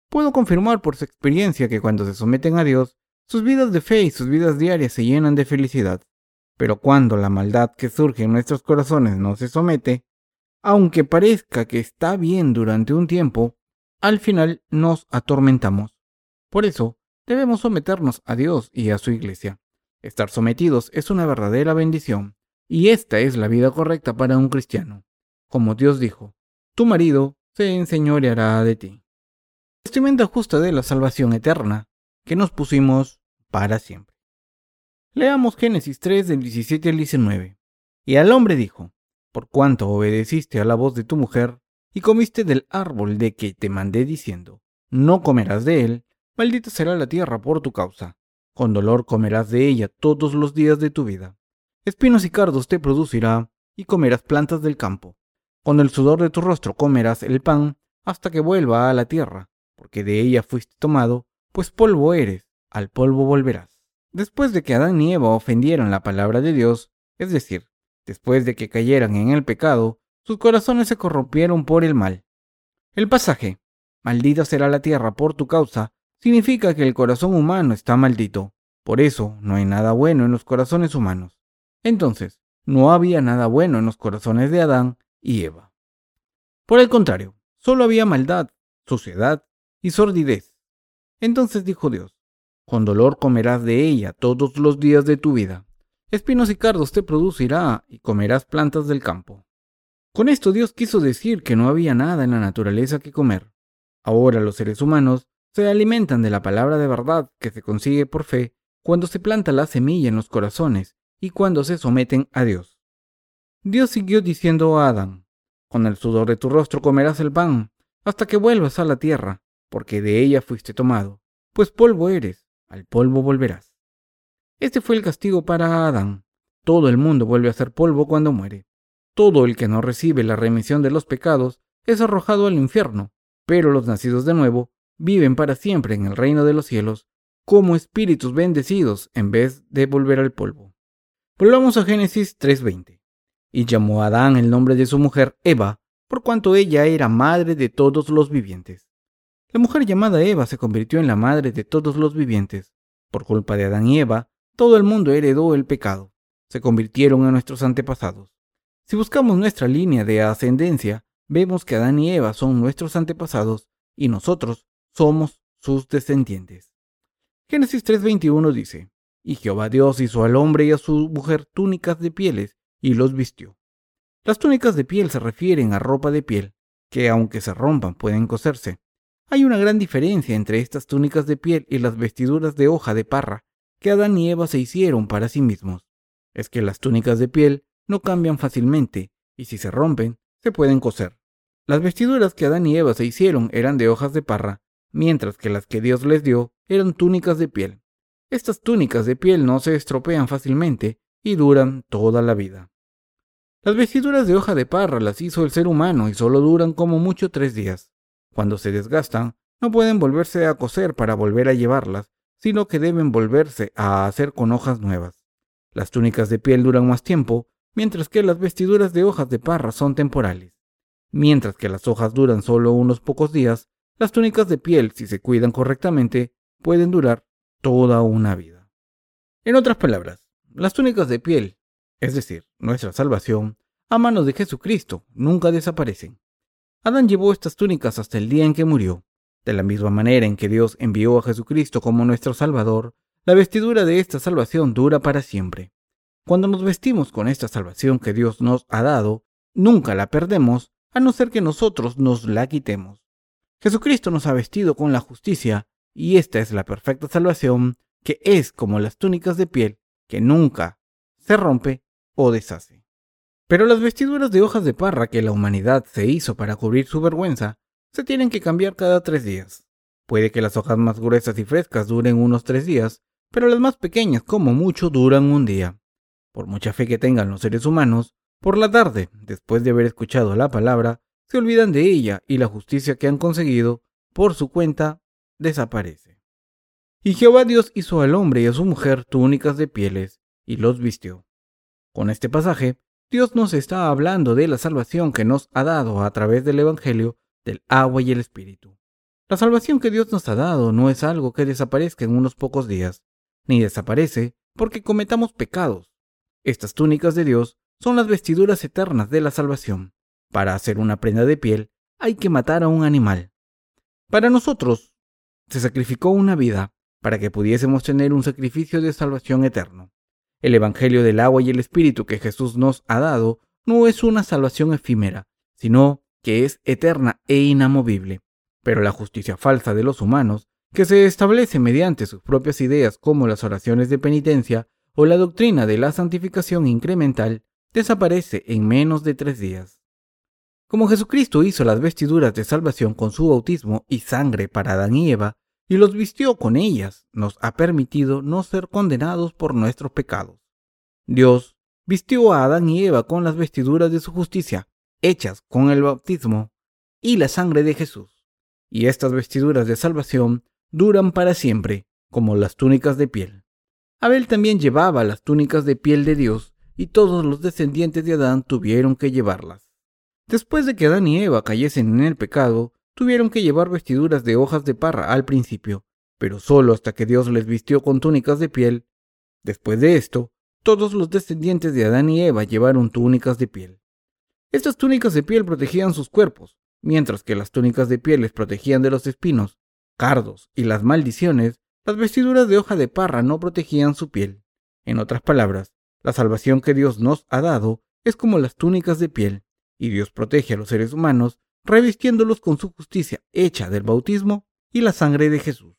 Puedo confirmar por su experiencia que cuando se someten a Dios, sus vidas de fe y sus vidas diarias se llenan de felicidad. Pero cuando la maldad que surge en nuestros corazones no se somete, aunque parezca que está bien durante un tiempo, al final nos atormentamos. Por eso, debemos someternos a Dios y a su iglesia. Estar sometidos es una verdadera bendición, y esta es la vida correcta para un cristiano. Como Dios dijo, tu marido se enseñoreará de ti. Vestimenta justa de la salvación eterna que nos pusimos para siempre. Leamos Génesis 3 del 17 al 19. Y al hombre dijo, por cuanto obedeciste a la voz de tu mujer, y comiste del árbol de que te mandé diciendo, no comerás de él, maldita será la tierra por tu causa, con dolor comerás de ella todos los días de tu vida. Espinos y cardos te producirá, y comerás plantas del campo. Con el sudor de tu rostro comerás el pan, hasta que vuelva a la tierra, porque de ella fuiste tomado, pues polvo eres, al polvo volverás. Después de que Adán y Eva ofendieron la palabra de Dios, es decir, después de que cayeran en el pecado, sus corazones se corrompieron por el mal. El pasaje, maldita será la tierra por tu causa, significa que el corazón humano está maldito. Por eso no hay nada bueno en los corazones humanos. Entonces, no había nada bueno en los corazones de Adán y Eva. Por el contrario, solo había maldad, suciedad y sordidez. Entonces dijo Dios, con dolor comerás de ella todos los días de tu vida. Espinos y cardos te producirá y comerás plantas del campo. Con esto Dios quiso decir que no había nada en la naturaleza que comer. Ahora los seres humanos se alimentan de la palabra de verdad que se consigue por fe cuando se planta la semilla en los corazones y cuando se someten a Dios. Dios siguió diciendo a Adán, con el sudor de tu rostro comerás el pan, hasta que vuelvas a la tierra, porque de ella fuiste tomado, pues polvo eres, al polvo volverás. Este fue el castigo para Adán. Todo el mundo vuelve a ser polvo cuando muere. Todo el que no recibe la remisión de los pecados es arrojado al infierno, pero los nacidos de nuevo viven para siempre en el reino de los cielos como espíritus bendecidos en vez de volver al polvo. Volvamos a Génesis 3:20. Y llamó a Adán el nombre de su mujer Eva, por cuanto ella era madre de todos los vivientes. La mujer llamada Eva se convirtió en la madre de todos los vivientes. Por culpa de Adán y Eva, todo el mundo heredó el pecado. Se convirtieron en nuestros antepasados. Si buscamos nuestra línea de ascendencia, vemos que Adán y Eva son nuestros antepasados y nosotros somos sus descendientes. Génesis 3:21 dice, Y Jehová Dios hizo al hombre y a su mujer túnicas de pieles y los vistió. Las túnicas de piel se refieren a ropa de piel, que aunque se rompan pueden coserse. Hay una gran diferencia entre estas túnicas de piel y las vestiduras de hoja de parra que Adán y Eva se hicieron para sí mismos. Es que las túnicas de piel no cambian fácilmente y si se rompen, se pueden coser. Las vestiduras que Adán y Eva se hicieron eran de hojas de parra, mientras que las que Dios les dio eran túnicas de piel. Estas túnicas de piel no se estropean fácilmente y duran toda la vida. Las vestiduras de hoja de parra las hizo el ser humano y solo duran como mucho tres días. Cuando se desgastan, no pueden volverse a coser para volver a llevarlas, sino que deben volverse a hacer con hojas nuevas. Las túnicas de piel duran más tiempo, mientras que las vestiduras de hojas de parra son temporales. Mientras que las hojas duran solo unos pocos días, las túnicas de piel, si se cuidan correctamente, pueden durar toda una vida. En otras palabras, las túnicas de piel, es decir, nuestra salvación, a manos de Jesucristo, nunca desaparecen. Adán llevó estas túnicas hasta el día en que murió. De la misma manera en que Dios envió a Jesucristo como nuestro Salvador, la vestidura de esta salvación dura para siempre. Cuando nos vestimos con esta salvación que Dios nos ha dado, nunca la perdemos, a no ser que nosotros nos la quitemos. Jesucristo nos ha vestido con la justicia, y esta es la perfecta salvación que es como las túnicas de piel que nunca se rompe o deshace. Pero las vestiduras de hojas de parra que la humanidad se hizo para cubrir su vergüenza se tienen que cambiar cada tres días. Puede que las hojas más gruesas y frescas duren unos tres días, pero las más pequeñas, como mucho, duran un día. Por mucha fe que tengan los seres humanos, por la tarde, después de haber escuchado la palabra, se olvidan de ella y la justicia que han conseguido por su cuenta desaparece. Y Jehová Dios hizo al hombre y a su mujer túnicas de pieles y los vistió. Con este pasaje, Dios nos está hablando de la salvación que nos ha dado a través del Evangelio del agua y el Espíritu. La salvación que Dios nos ha dado no es algo que desaparezca en unos pocos días, ni desaparece porque cometamos pecados. Estas túnicas de Dios son las vestiduras eternas de la salvación. Para hacer una prenda de piel hay que matar a un animal. Para nosotros, se sacrificó una vida para que pudiésemos tener un sacrificio de salvación eterno. El Evangelio del agua y el Espíritu que Jesús nos ha dado no es una salvación efímera, sino que es eterna e inamovible. Pero la justicia falsa de los humanos, que se establece mediante sus propias ideas como las oraciones de penitencia o la doctrina de la santificación incremental, desaparece en menos de tres días. Como Jesucristo hizo las vestiduras de salvación con su bautismo y sangre para Adán y Eva, y los vistió con ellas, nos ha permitido no ser condenados por nuestros pecados. Dios vistió a Adán y Eva con las vestiduras de su justicia, hechas con el bautismo y la sangre de Jesús. Y estas vestiduras de salvación duran para siempre, como las túnicas de piel. Abel también llevaba las túnicas de piel de Dios, y todos los descendientes de Adán tuvieron que llevarlas. Después de que Adán y Eva cayesen en el pecado, tuvieron que llevar vestiduras de hojas de parra al principio, pero solo hasta que Dios les vistió con túnicas de piel. Después de esto, todos los descendientes de Adán y Eva llevaron túnicas de piel. Estas túnicas de piel protegían sus cuerpos, mientras que las túnicas de piel les protegían de los espinos, cardos y las maldiciones, las vestiduras de hoja de parra no protegían su piel. En otras palabras, la salvación que Dios nos ha dado es como las túnicas de piel, y Dios protege a los seres humanos revistiéndolos con su justicia hecha del bautismo y la sangre de Jesús.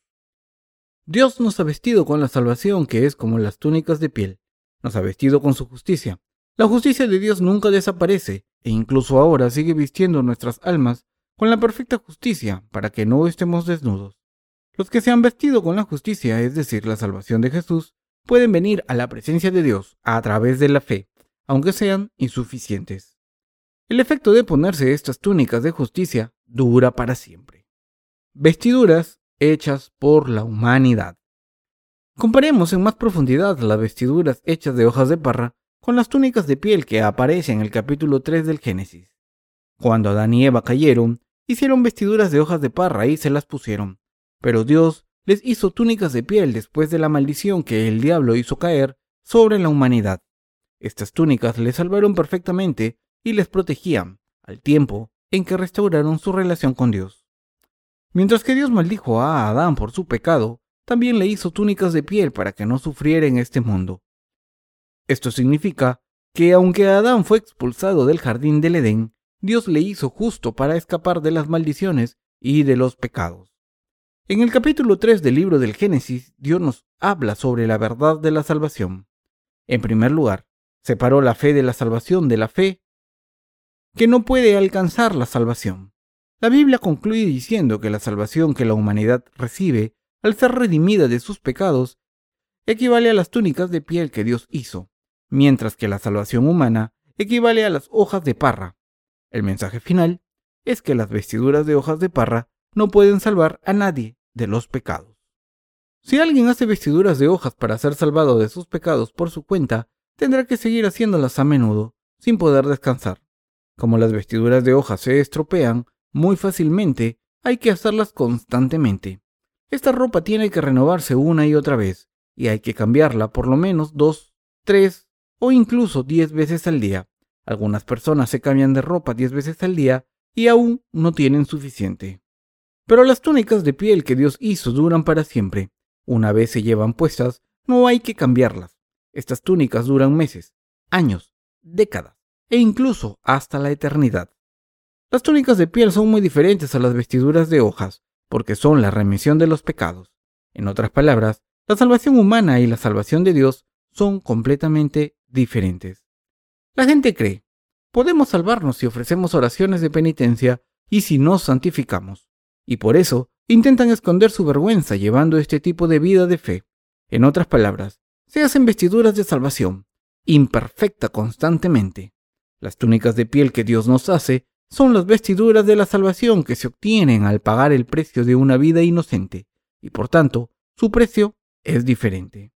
Dios nos ha vestido con la salvación que es como las túnicas de piel, nos ha vestido con su justicia. La justicia de Dios nunca desaparece e incluso ahora sigue vistiendo nuestras almas con la perfecta justicia para que no estemos desnudos. Los que se han vestido con la justicia, es decir, la salvación de Jesús, pueden venir a la presencia de Dios a través de la fe, aunque sean insuficientes. El efecto de ponerse estas túnicas de justicia dura para siempre. Vestiduras hechas por la humanidad. Comparemos en más profundidad las vestiduras hechas de hojas de parra con las túnicas de piel que aparecen en el capítulo 3 del Génesis. Cuando Adán y Eva cayeron, hicieron vestiduras de hojas de parra y se las pusieron. Pero Dios les hizo túnicas de piel después de la maldición que el diablo hizo caer sobre la humanidad. Estas túnicas les salvaron perfectamente y les protegían, al tiempo en que restauraron su relación con Dios. Mientras que Dios maldijo a Adán por su pecado, también le hizo túnicas de piel para que no sufriera en este mundo. Esto significa que aunque Adán fue expulsado del jardín del Edén, Dios le hizo justo para escapar de las maldiciones y de los pecados. En el capítulo 3 del libro del Génesis, Dios nos habla sobre la verdad de la salvación. En primer lugar, separó la fe de la salvación de la fe que no puede alcanzar la salvación. La Biblia concluye diciendo que la salvación que la humanidad recibe al ser redimida de sus pecados equivale a las túnicas de piel que Dios hizo, mientras que la salvación humana equivale a las hojas de parra. El mensaje final es que las vestiduras de hojas de parra no pueden salvar a nadie de los pecados. Si alguien hace vestiduras de hojas para ser salvado de sus pecados por su cuenta, tendrá que seguir haciéndolas a menudo, sin poder descansar. Como las vestiduras de hojas se estropean muy fácilmente, hay que hacerlas constantemente. Esta ropa tiene que renovarse una y otra vez, y hay que cambiarla por lo menos dos, tres o incluso diez veces al día. Algunas personas se cambian de ropa diez veces al día y aún no tienen suficiente. Pero las túnicas de piel que Dios hizo duran para siempre. Una vez se llevan puestas, no hay que cambiarlas. Estas túnicas duran meses, años, décadas e incluso hasta la eternidad. Las túnicas de piel son muy diferentes a las vestiduras de hojas, porque son la remisión de los pecados. En otras palabras, La salvación humana y la salvación de Dios son completamente diferentes. La gente cree, podemos salvarnos si ofrecemos oraciones de penitencia y si nos santificamos, y por eso intentan esconder su vergüenza llevando este tipo de vida de fe. En otras palabras, se hacen vestiduras de salvación, imperfecta constantemente. Las túnicas de piel que Dios nos hace son las vestiduras de la salvación que se obtienen al pagar el precio de una vida inocente, y por tanto, su precio es diferente.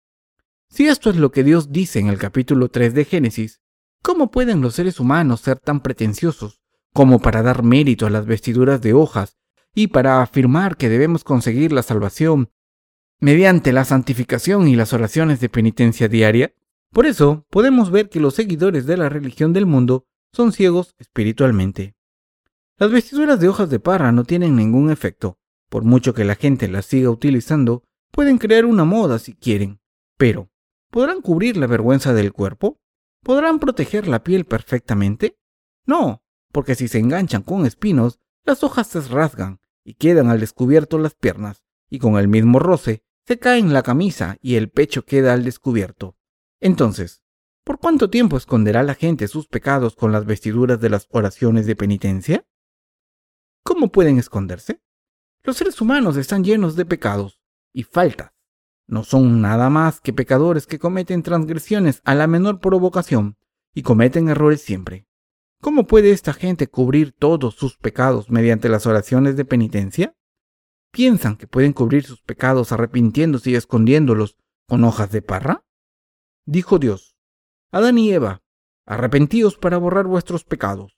Si esto es lo que Dios dice en el capítulo 3 de Génesis, ¿cómo pueden los seres humanos ser tan pretenciosos como para dar mérito a las vestiduras de hojas y para afirmar que debemos conseguir la salvación mediante la santificación y las oraciones de penitencia diaria? Por eso podemos ver que los seguidores de la religión del mundo son ciegos espiritualmente. Las vestiduras de hojas de parra no tienen ningún efecto. Por mucho que la gente las siga utilizando, pueden crear una moda si quieren. Pero, ¿podrán cubrir la vergüenza del cuerpo? ¿Podrán proteger la piel perfectamente? No, porque si se enganchan con espinos, las hojas se rasgan y quedan al descubierto las piernas, y con el mismo roce se caen la camisa y el pecho queda al descubierto. Entonces, ¿por cuánto tiempo esconderá la gente sus pecados con las vestiduras de las oraciones de penitencia? ¿Cómo pueden esconderse? Los seres humanos están llenos de pecados y faltas. No son nada más que pecadores que cometen transgresiones a la menor provocación y cometen errores siempre. ¿Cómo puede esta gente cubrir todos sus pecados mediante las oraciones de penitencia? ¿Piensan que pueden cubrir sus pecados arrepintiéndose y escondiéndolos con hojas de parra? Dijo Dios, Adán y Eva, arrepentíos para borrar vuestros pecados.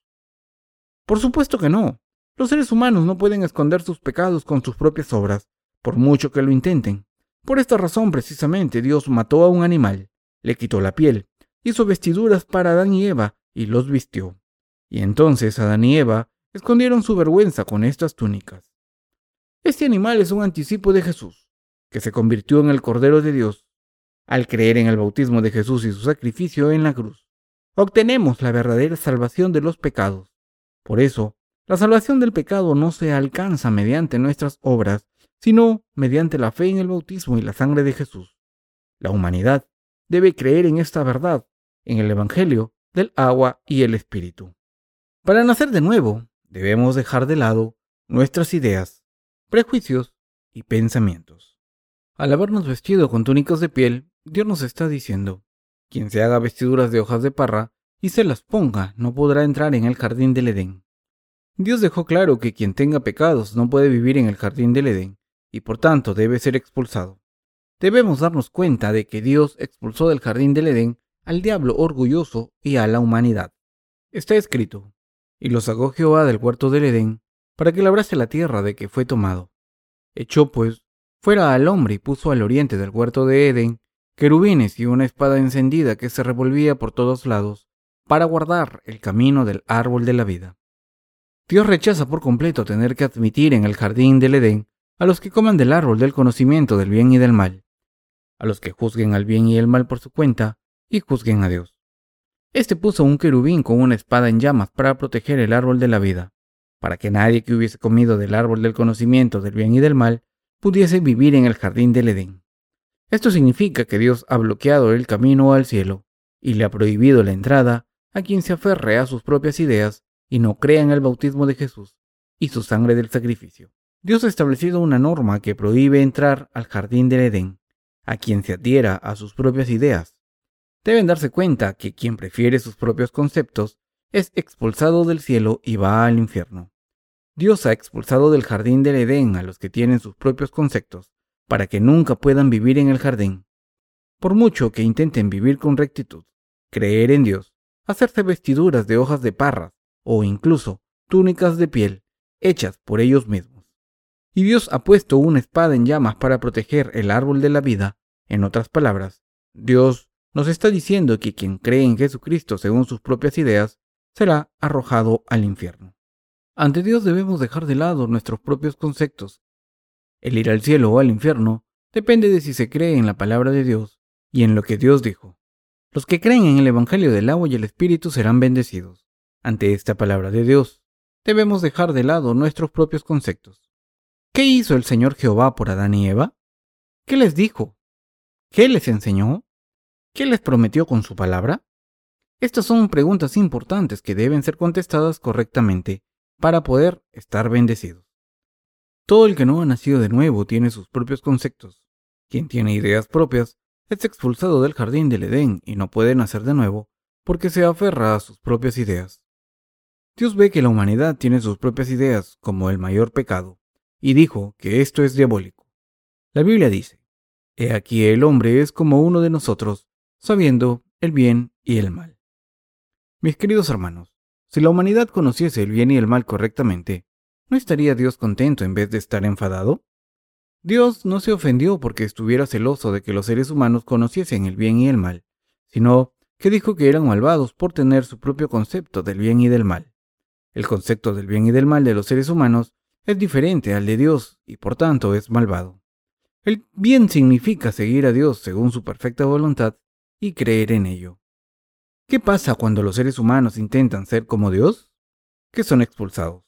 Por supuesto que no. Los seres humanos no pueden esconder sus pecados con sus propias obras, por mucho que lo intenten. Por esta razón precisamente Dios mató a un animal, le quitó la piel, hizo vestiduras para Adán y Eva y los vistió. Y entonces Adán y Eva escondieron su vergüenza con estas túnicas. Este animal es un anticipo de Jesús, que se convirtió en el Cordero de Dios. Al creer en el bautismo de Jesús y su sacrificio en la cruz, obtenemos la verdadera salvación de los pecados. Por eso, la salvación del pecado no se alcanza mediante nuestras obras, sino mediante la fe en el bautismo y la sangre de Jesús. La humanidad debe creer en esta verdad, en el Evangelio del agua y el Espíritu. Para nacer de nuevo, debemos dejar de lado nuestras ideas, prejuicios y pensamientos. Al habernos vestido con túnicas de piel, Dios nos está diciendo, quien se haga vestiduras de hojas de parra y se las ponga no podrá entrar en el jardín del Edén. Dios dejó claro que quien tenga pecados no puede vivir en el jardín del Edén y por tanto debe ser expulsado. Debemos darnos cuenta de que Dios expulsó del jardín del Edén al diablo orgulloso y a la humanidad. Está escrito, y lo sacó Jehová del huerto del Edén para que labrase la tierra de que fue tomado. Echó, pues, fuera al hombre y puso al oriente del huerto de Edén querubines y una espada encendida que se revolvía por todos lados para guardar el camino del árbol de la vida. Dios rechaza por completo tener que admitir en el jardín del Edén a los que coman del árbol del conocimiento del bien y del mal, a los que juzguen al bien y el mal por su cuenta y juzguen a Dios. Este puso un querubín con una espada en llamas para proteger el árbol de la vida, para que nadie que hubiese comido del árbol del conocimiento del bien y del mal pudiese vivir en el jardín del Edén. Esto significa que Dios ha bloqueado el camino al cielo y le ha prohibido la entrada a quien se aferre a sus propias ideas y no crea en el bautismo de Jesús y su sangre del sacrificio. Dios ha establecido una norma que prohíbe entrar al jardín del Edén a quien se adhiera a sus propias ideas. Deben darse cuenta que quien prefiere sus propios conceptos es expulsado del cielo y va al infierno. Dios ha expulsado del jardín del Edén a los que tienen sus propios conceptos, para que nunca puedan vivir en el jardín. Por mucho que intenten vivir con rectitud, creer en Dios, hacerse vestiduras de hojas de parras o incluso túnicas de piel hechas por ellos mismos. Y Dios ha puesto una espada en llamas para proteger el árbol de la vida. En otras palabras, Dios nos está diciendo que quien cree en Jesucristo según sus propias ideas será arrojado al infierno. Ante Dios debemos dejar de lado nuestros propios conceptos. El ir al cielo o al infierno depende de si se cree en la palabra de Dios y en lo que Dios dijo. Los que creen en el Evangelio del agua y el Espíritu serán bendecidos. Ante esta palabra de Dios, debemos dejar de lado nuestros propios conceptos. ¿Qué hizo el Señor Jehová por Adán y Eva? ¿Qué les dijo? ¿Qué les enseñó? ¿Qué les prometió con su palabra? Estas son preguntas importantes que deben ser contestadas correctamente para poder estar bendecidos. Todo el que no ha nacido de nuevo tiene sus propios conceptos. Quien tiene ideas propias es expulsado del jardín del Edén y no puede nacer de nuevo porque se aferra a sus propias ideas. Dios ve que la humanidad tiene sus propias ideas como el mayor pecado y dijo que esto es diabólico. La Biblia dice, He aquí el hombre es como uno de nosotros, sabiendo el bien y el mal. Mis queridos hermanos, si la humanidad conociese el bien y el mal correctamente, ¿no estaría Dios contento en vez de estar enfadado? Dios no se ofendió porque estuviera celoso de que los seres humanos conociesen el bien y el mal, sino que dijo que eran malvados por tener su propio concepto del bien y del mal. El concepto del bien y del mal de los seres humanos es diferente al de Dios y por tanto es malvado. El bien significa seguir a Dios según su perfecta voluntad y creer en ello. ¿Qué pasa cuando los seres humanos intentan ser como Dios? Que son expulsados.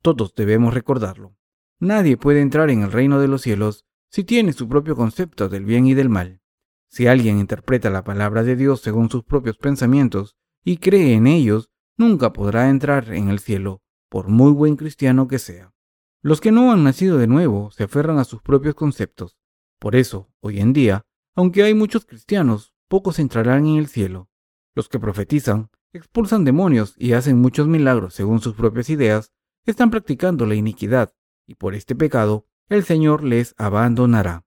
Todos debemos recordarlo. Nadie puede entrar en el reino de los cielos si tiene su propio concepto del bien y del mal. Si alguien interpreta la palabra de Dios según sus propios pensamientos y cree en ellos, nunca podrá entrar en el cielo, por muy buen cristiano que sea. Los que no han nacido de nuevo se aferran a sus propios conceptos. Por eso, hoy en día, aunque hay muchos cristianos, pocos entrarán en el cielo. Los que profetizan, expulsan demonios y hacen muchos milagros según sus propias ideas, están practicando la iniquidad, y por este pecado el Señor les abandonará.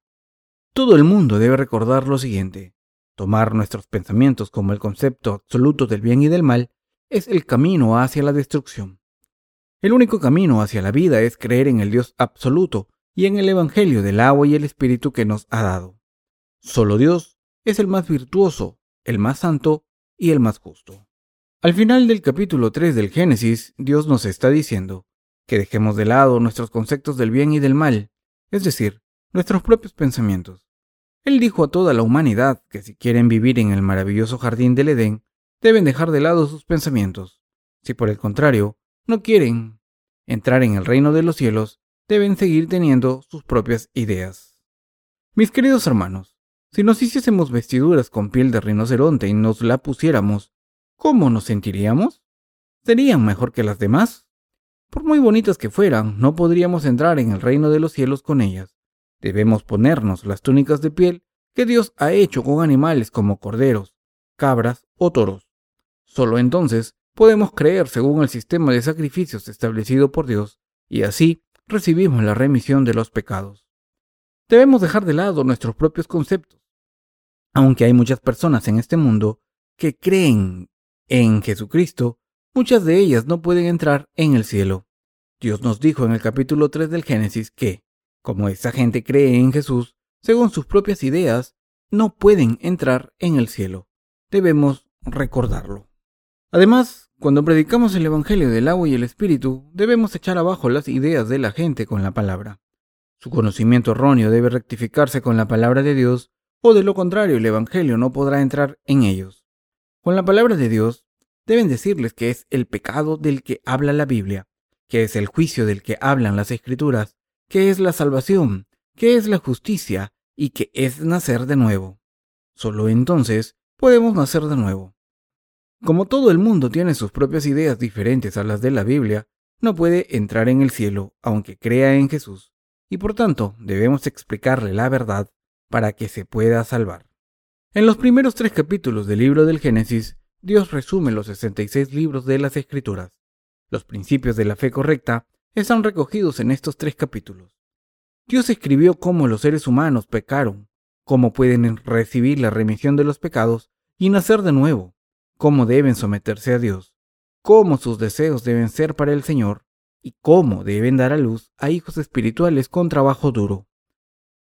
Todo el mundo debe recordar lo siguiente. Tomar nuestros pensamientos como el concepto absoluto del bien y del mal es el camino hacia la destrucción. El único camino hacia la vida es creer en el Dios absoluto y en el Evangelio del agua y el Espíritu que nos ha dado. Solo Dios es el más virtuoso, el más santo y el más justo. Al final del capítulo 3 del Génesis, Dios nos está diciendo que dejemos de lado nuestros conceptos del bien y del mal, es decir, nuestros propios pensamientos. Él dijo a toda la humanidad que si quieren vivir en el maravilloso jardín del Edén, deben dejar de lado sus pensamientos. Si por el contrario no quieren entrar en el reino de los cielos, deben seguir teniendo sus propias ideas. Mis queridos hermanos, si nos hiciésemos vestiduras con piel de rinoceronte y nos la pusiéramos, ¿cómo nos sentiríamos? ¿Serían mejor que las demás? Por muy bonitas que fueran, no podríamos entrar en el reino de los cielos con ellas. Debemos ponernos las túnicas de piel que Dios ha hecho con animales como corderos, cabras o toros. Solo entonces podemos creer según el sistema de sacrificios establecido por Dios y así recibimos la remisión de los pecados. Debemos dejar de lado nuestros propios conceptos. Aunque hay muchas personas en este mundo que creen en Jesucristo, muchas de ellas no pueden entrar en el cielo. Dios nos dijo en el capítulo 3 del Génesis que, como esa gente cree en Jesús, según sus propias ideas, no pueden entrar en el cielo. Debemos recordarlo. Además, cuando predicamos el Evangelio del agua y el Espíritu, debemos echar abajo las ideas de la gente con la palabra. Su conocimiento erróneo debe rectificarse con la palabra de Dios, o de lo contrario el Evangelio no podrá entrar en ellos. Con la palabra de Dios, deben decirles que es el pecado del que habla la Biblia, que es el juicio del que hablan las Escrituras, que es la salvación, que es la justicia y que es nacer de nuevo. Solo entonces podemos nacer de nuevo. Como todo el mundo tiene sus propias ideas diferentes a las de la Biblia, no puede entrar en el cielo aunque crea en Jesús, y por tanto debemos explicarle la verdad para que se pueda salvar. En los primeros tres capítulos del libro del Génesis, Dios resume los 66 libros de las Escrituras. Los principios de la fe correcta están recogidos en estos tres capítulos. Dios escribió cómo los seres humanos pecaron, cómo pueden recibir la remisión de los pecados y nacer de nuevo, cómo deben someterse a Dios, cómo sus deseos deben ser para el Señor y cómo deben dar a luz a hijos espirituales con trabajo duro.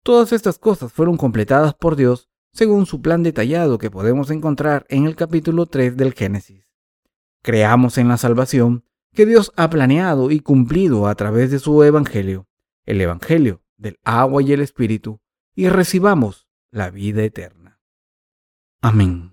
Todas estas cosas fueron completadas por Dios según su plan detallado que podemos encontrar en el capítulo 3 del Génesis. Creamos en la salvación que Dios ha planeado y cumplido a través de su Evangelio, el Evangelio del agua y el Espíritu, y recibamos la vida eterna. Amén.